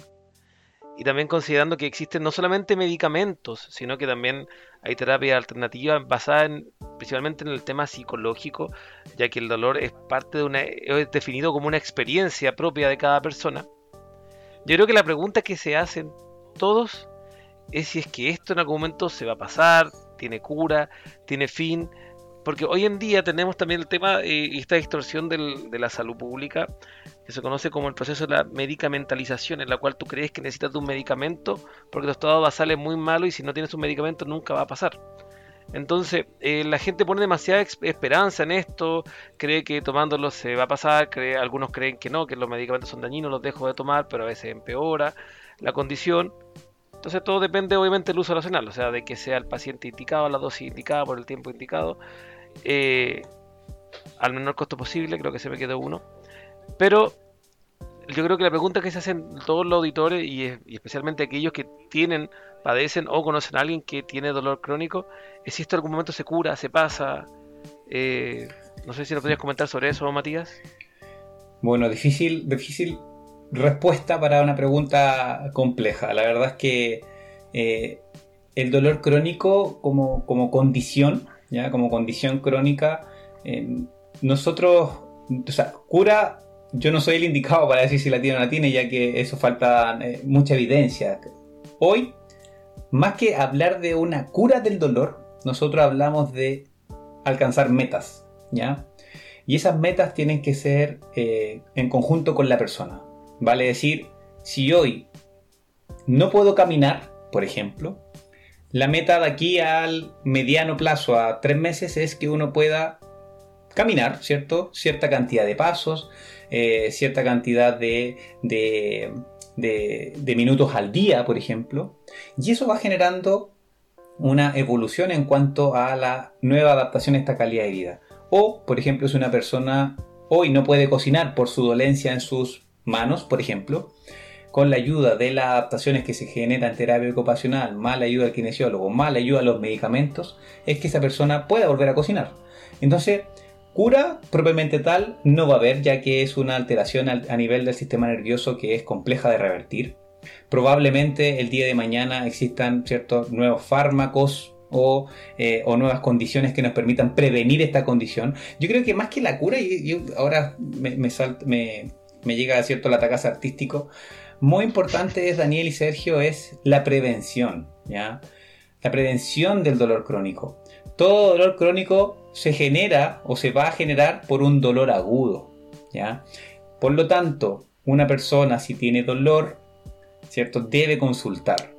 Y también considerando que existen no solamente medicamentos, sino que también hay terapias alternativas basadas principalmente en el tema psicológico, ya que el dolor es parte de una, es definido como una experiencia propia de cada persona. Yo creo que la pregunta que se hacen todos es si es que esto en algún momento se va a pasar, tiene cura, tiene fin, porque hoy en día tenemos también el tema eh, y esta distorsión de la salud pública, que se conoce como el proceso de la medicamentalización, en la cual tú crees que necesitas un medicamento porque tu estado basal es muy malo y si no tienes un medicamento nunca va a pasar. Entonces, eh, la gente pone demasiada esperanza en esto, cree que tomándolo se va a pasar, cree, algunos creen que no, que los medicamentos son dañinos, los dejo de tomar, pero a veces empeora la condición. Entonces todo depende obviamente del uso racional, o sea, de que sea el paciente indicado, la dosis indicada por el tiempo indicado eh, al menor costo posible, creo que se me quedó uno. Pero yo creo que la pregunta que se hacen todos los auditores y, especialmente aquellos que tienen padecen o conocen a alguien que tiene dolor crónico, si esto en algún momento se cura, se pasa. Eh, no sé si nos podrías comentar sobre eso, Matías. Bueno, difícil, difícil respuesta para una pregunta compleja. La verdad es que eh, el dolor crónico como, como condición, ¿ya? como condición crónica, eh, nosotros, cura, yo no soy el indicado para decir si la tiene o no la tiene, ya que eso falta mucha evidencia. Hoy, más que hablar de una cura del dolor, nosotros hablamos de alcanzar metas, ¿ya? Y esas metas tienen que ser eh, en conjunto con la persona. Vale decir, si hoy no puedo caminar, por ejemplo, la meta de aquí al mediano plazo, a tres meses, es que uno pueda caminar, ¿cierto? Cierta cantidad de pasos, eh, cierta cantidad de, de, de, minutos al día, por ejemplo. Y eso va generando una evolución en cuanto a la nueva adaptación a esta calidad de vida. O, por ejemplo, si una persona hoy no puede cocinar por su dolencia en sus manos, por ejemplo, con la ayuda de las adaptaciones que se generan en terapia ocupacional, más la ayuda del kinesiólogo, más la ayuda de los medicamentos, es que esa persona pueda volver a cocinar. Entonces, cura propiamente tal no va a haber, ya que es una alteración a nivel del sistema nervioso que es compleja de revertir. Probablemente el día de mañana existan ciertos nuevos fármacos eh, o, nuevas condiciones que nos permitan prevenir esta condición. Yo creo que más que la cura, ahora me, llega a cierto ataque artístico, muy importante es, Daniel y Sergio, es la prevención, ¿ya? La prevención del dolor crónico. Todo dolor crónico se genera o se va a generar por un dolor agudo, ¿ya? Por lo tanto, una persona si tiene dolor ¿cierto? Debe consultar,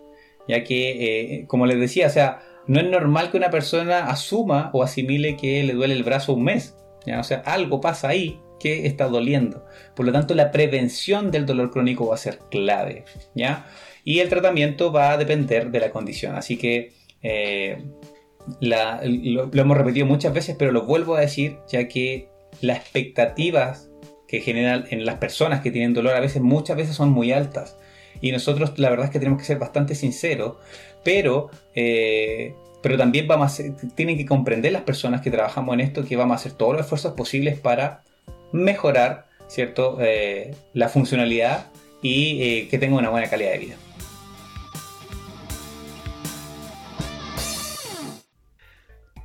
ya que, eh, como les decía, o sea, no es normal que una persona asuma o asimile que le duele el brazo un mes, ¿ya? O sea, algo pasa ahí que está doliendo. Por lo tanto, la prevención del dolor crónico va a ser clave, ¿ya? Y el tratamiento va a depender de la condición. Así que eh, lo, hemos repetido muchas veces, pero lo vuelvo a decir, ya que las expectativas que generan en las personas que tienen dolor a veces, muchas veces son muy altas. Y nosotros la verdad es que tenemos que ser bastante sinceros, pero, eh, pero también vamos tienen que comprender las personas que trabajamos en esto que vamos a hacer todos los esfuerzos posibles para mejorar ¿cierto? Eh, la funcionalidad y eh, que tenga una buena calidad de vida.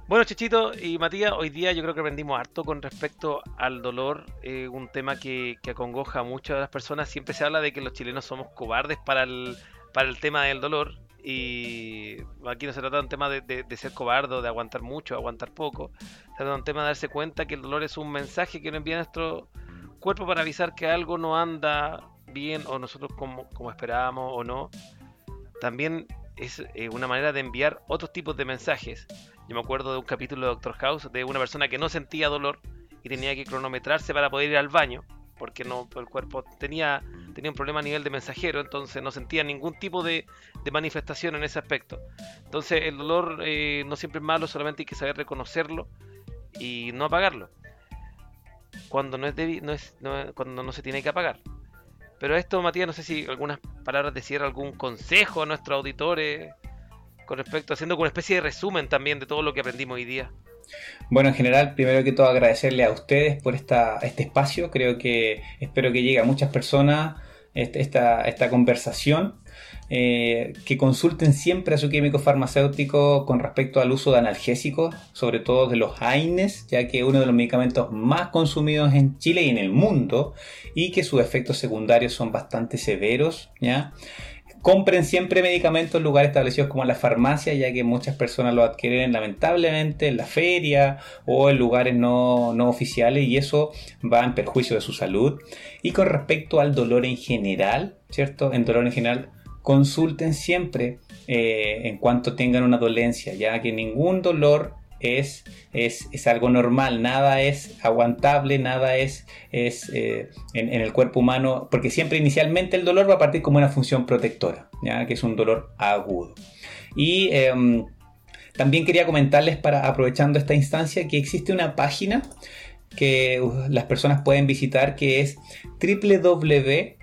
Bueno, Chichito y Matías, hoy día yo creo que aprendimos harto con respecto al dolor, un tema que, acongoja a muchas de las personas. Siempre se habla de que los chilenos somos cobardes para el, para el tema del dolor. Y aquí no se trata de un tema de, ser cobarde, de aguantar mucho, aguantar poco. Se trata de un tema de darse cuenta que el dolor es un mensaje que nos envía nuestro cuerpo para avisar que algo no anda bien o nosotros como, como esperábamos o no. También es eh, una manera de enviar otros tipos de mensajes yo me acuerdo de un capítulo de Doctor House de una persona que no sentía dolor y tenía que cronometrarse para poder ir al baño, porque no el cuerpo tenía, tenía un problema a nivel de mensajero, entonces no sentía ningún tipo de, manifestación en ese aspecto. Entonces el dolor eh, no siempre es malo, solamente hay que saber reconocerlo y no apagarlo. Cuando no es, no es cuando no se tiene que apagar. Pero esto, Matías, no sé si algunas palabras de cierre, algún consejo a nuestros auditores con respecto, haciendo una especie de resumen también de todo lo que aprendimos hoy día. Bueno, en general, primero que todo agradecerle a ustedes por esta, este espacio. Creo que espero que llegue a muchas personas este, esta, esta conversación. Eh, que consulten siempre a su químico farmacéutico con respecto al uso de analgésicos, sobre todo de los AINES, ya que es uno de los medicamentos más consumidos en Chile y en el mundo, y que sus efectos secundarios son bastante severos. ¿ya? Compren siempre medicamentos en lugares establecidos como la farmacia, ya que muchas personas lo adquieren lamentablemente en la feria o en lugares no, oficiales y eso va en perjuicio de su salud. Y con respecto al dolor en general, ¿cierto? En dolor en general, consulten siempre eh, en cuanto tengan una dolencia, ya que ningún dolor es, es, algo normal, nada es aguantable, nada es, es eh, en, el cuerpo humano, porque siempre inicialmente el dolor va a partir como una función protectora, ¿ya? que es un dolor agudo. Y em, también quería comentarles, para aprovechando esta instancia, que existe una página que uh, las personas pueden visitar que es www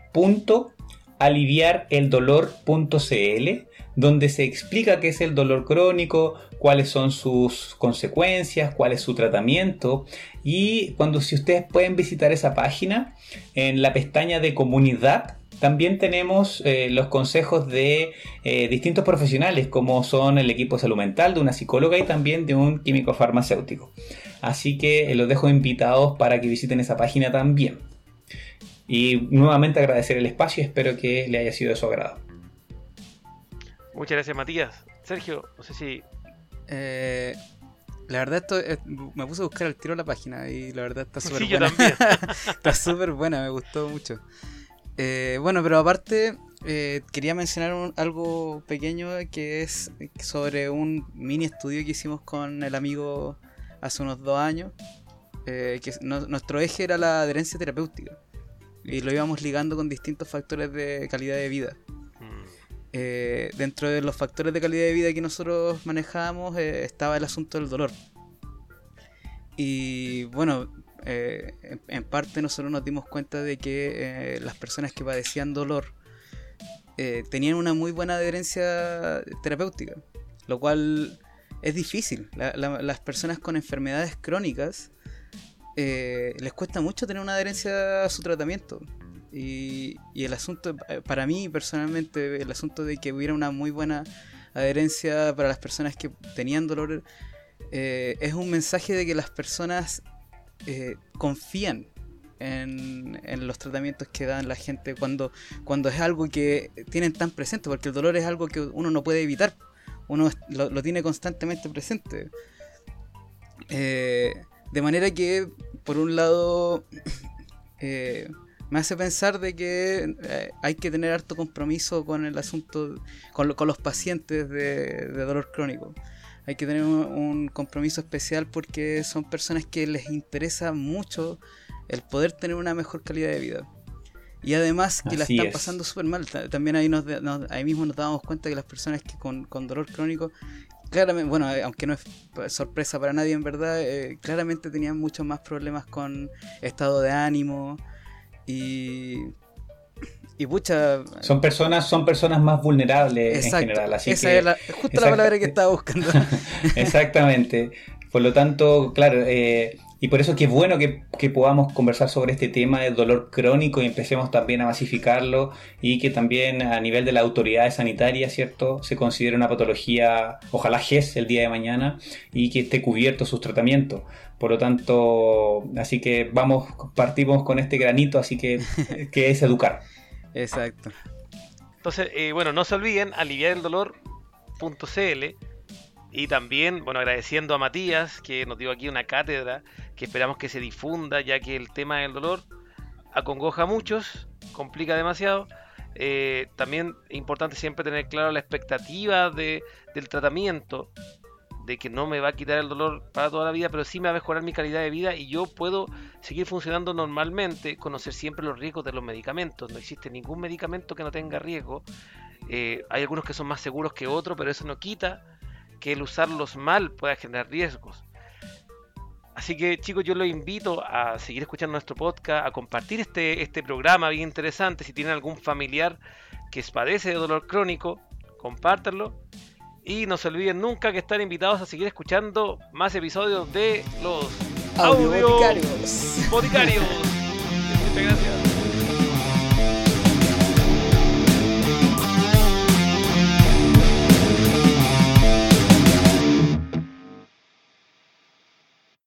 aliviareldolor.cl donde se explica qué es el dolor crónico, cuáles son sus consecuencias, cuál es su tratamiento y cuando si ustedes pueden visitar esa página en la pestaña de comunidad también tenemos eh, los consejos de eh, distintos profesionales, como son el equipo salud mental, de una psicóloga y también de un químico farmacéutico. Así que eh, los dejo invitados para que visiten esa página también. Y nuevamente agradecer el espacio, espero que le haya sido de su agrado. Muchas gracias, Matías. Sergio, no sé si. la verdad, esto, me puse a buscar al tiro la página y la verdad está súper sí, buena. <laughs> está súper buena, me gustó mucho. Eh, bueno, pero aparte eh, quería mencionar algo pequeño que es sobre un mini estudio que hicimos con el amigo hace unos dos años. Eh, que nuestro eje era la adherencia terapéutica y lo íbamos ligando con distintos factores de calidad de vida. Mm. dentro de los factores de calidad de vida que nosotros manejábamos estaba el asunto del dolor. Y bueno, eh, en, parte nosotros nos dimos cuenta de que eh, las personas que padecían dolor eh, tenían una muy buena adherencia terapéutica, lo cual es difícil. las personas con enfermedades crónicas les cuesta mucho tener una adherencia a su tratamiento. Y, y, el asunto, para mí personalmente, el asunto de que hubiera una muy buena adherencia para las personas que tenían dolor, es un mensaje de que las personas eh, confían en, los tratamientos que dan la gente cuando, cuando es algo que tienen tan presente, porque el dolor es algo que uno no puede evitar, uno lo, tiene constantemente presente. Eh, de manera que, por un lado, <coughs> eh, me hace pensar de que hay que tener harto compromiso con el asunto, con, con los pacientes de, de dolor crónico hay que tener un, compromiso especial porque son personas que les interesa mucho el poder tener una mejor calidad de vida. Y además que la están pasando súper mal. También ahí, nos, ahí mismo nos dábamos cuenta que las personas que con, dolor crónico, claramente, bueno, eh, aunque no es sorpresa para nadie en verdad, eh, claramente tenían muchos más problemas con estado de ánimo y y pucha. Son personas, son personas más vulnerables en general. Así esa es la, justo la palabra que estaba buscando. <laughs> Exactamente. Por lo tanto, claro, eh, y por eso que es bueno que, podamos conversar sobre este tema del dolor crónico y empecemos también a masificarlo y que también a nivel de la autoridad sanitaria, ¿cierto? Se considere una patología, ojalá GES el día de mañana y que esté cubierto sus tratamientos. Por lo tanto, así que vamos, partimos con este granito, así que, <laughs> que es educar. Exacto. Entonces, eh, bueno, no se olviden, aliviareldolor.cl y también, bueno, agradeciendo a Matías que nos dio aquí una cátedra que esperamos que se difunda, ya que el tema del dolor acongoja a muchos, complica demasiado. Eh, también es importante siempre tener claro la expectativa de, del tratamiento de que no me va a quitar el dolor para toda la vida, pero sí me va a mejorar mi calidad de vida y yo puedo seguir funcionando normalmente, conocer siempre los riesgos de los medicamentos. No existe ningún medicamento que no tenga riesgo. Eh, hay algunos que son más seguros que otros, pero eso no quita que el usarlos mal pueda generar riesgos. Así que chicos, yo los invito a seguir escuchando nuestro podcast, a compartir este, este programa bien interesante. Si tienen algún familiar que padece de dolor crónico, compártanlo y no se olviden nunca que están invitados a seguir escuchando más episodios de los audio boticarios. boticarios. Muchas gracias.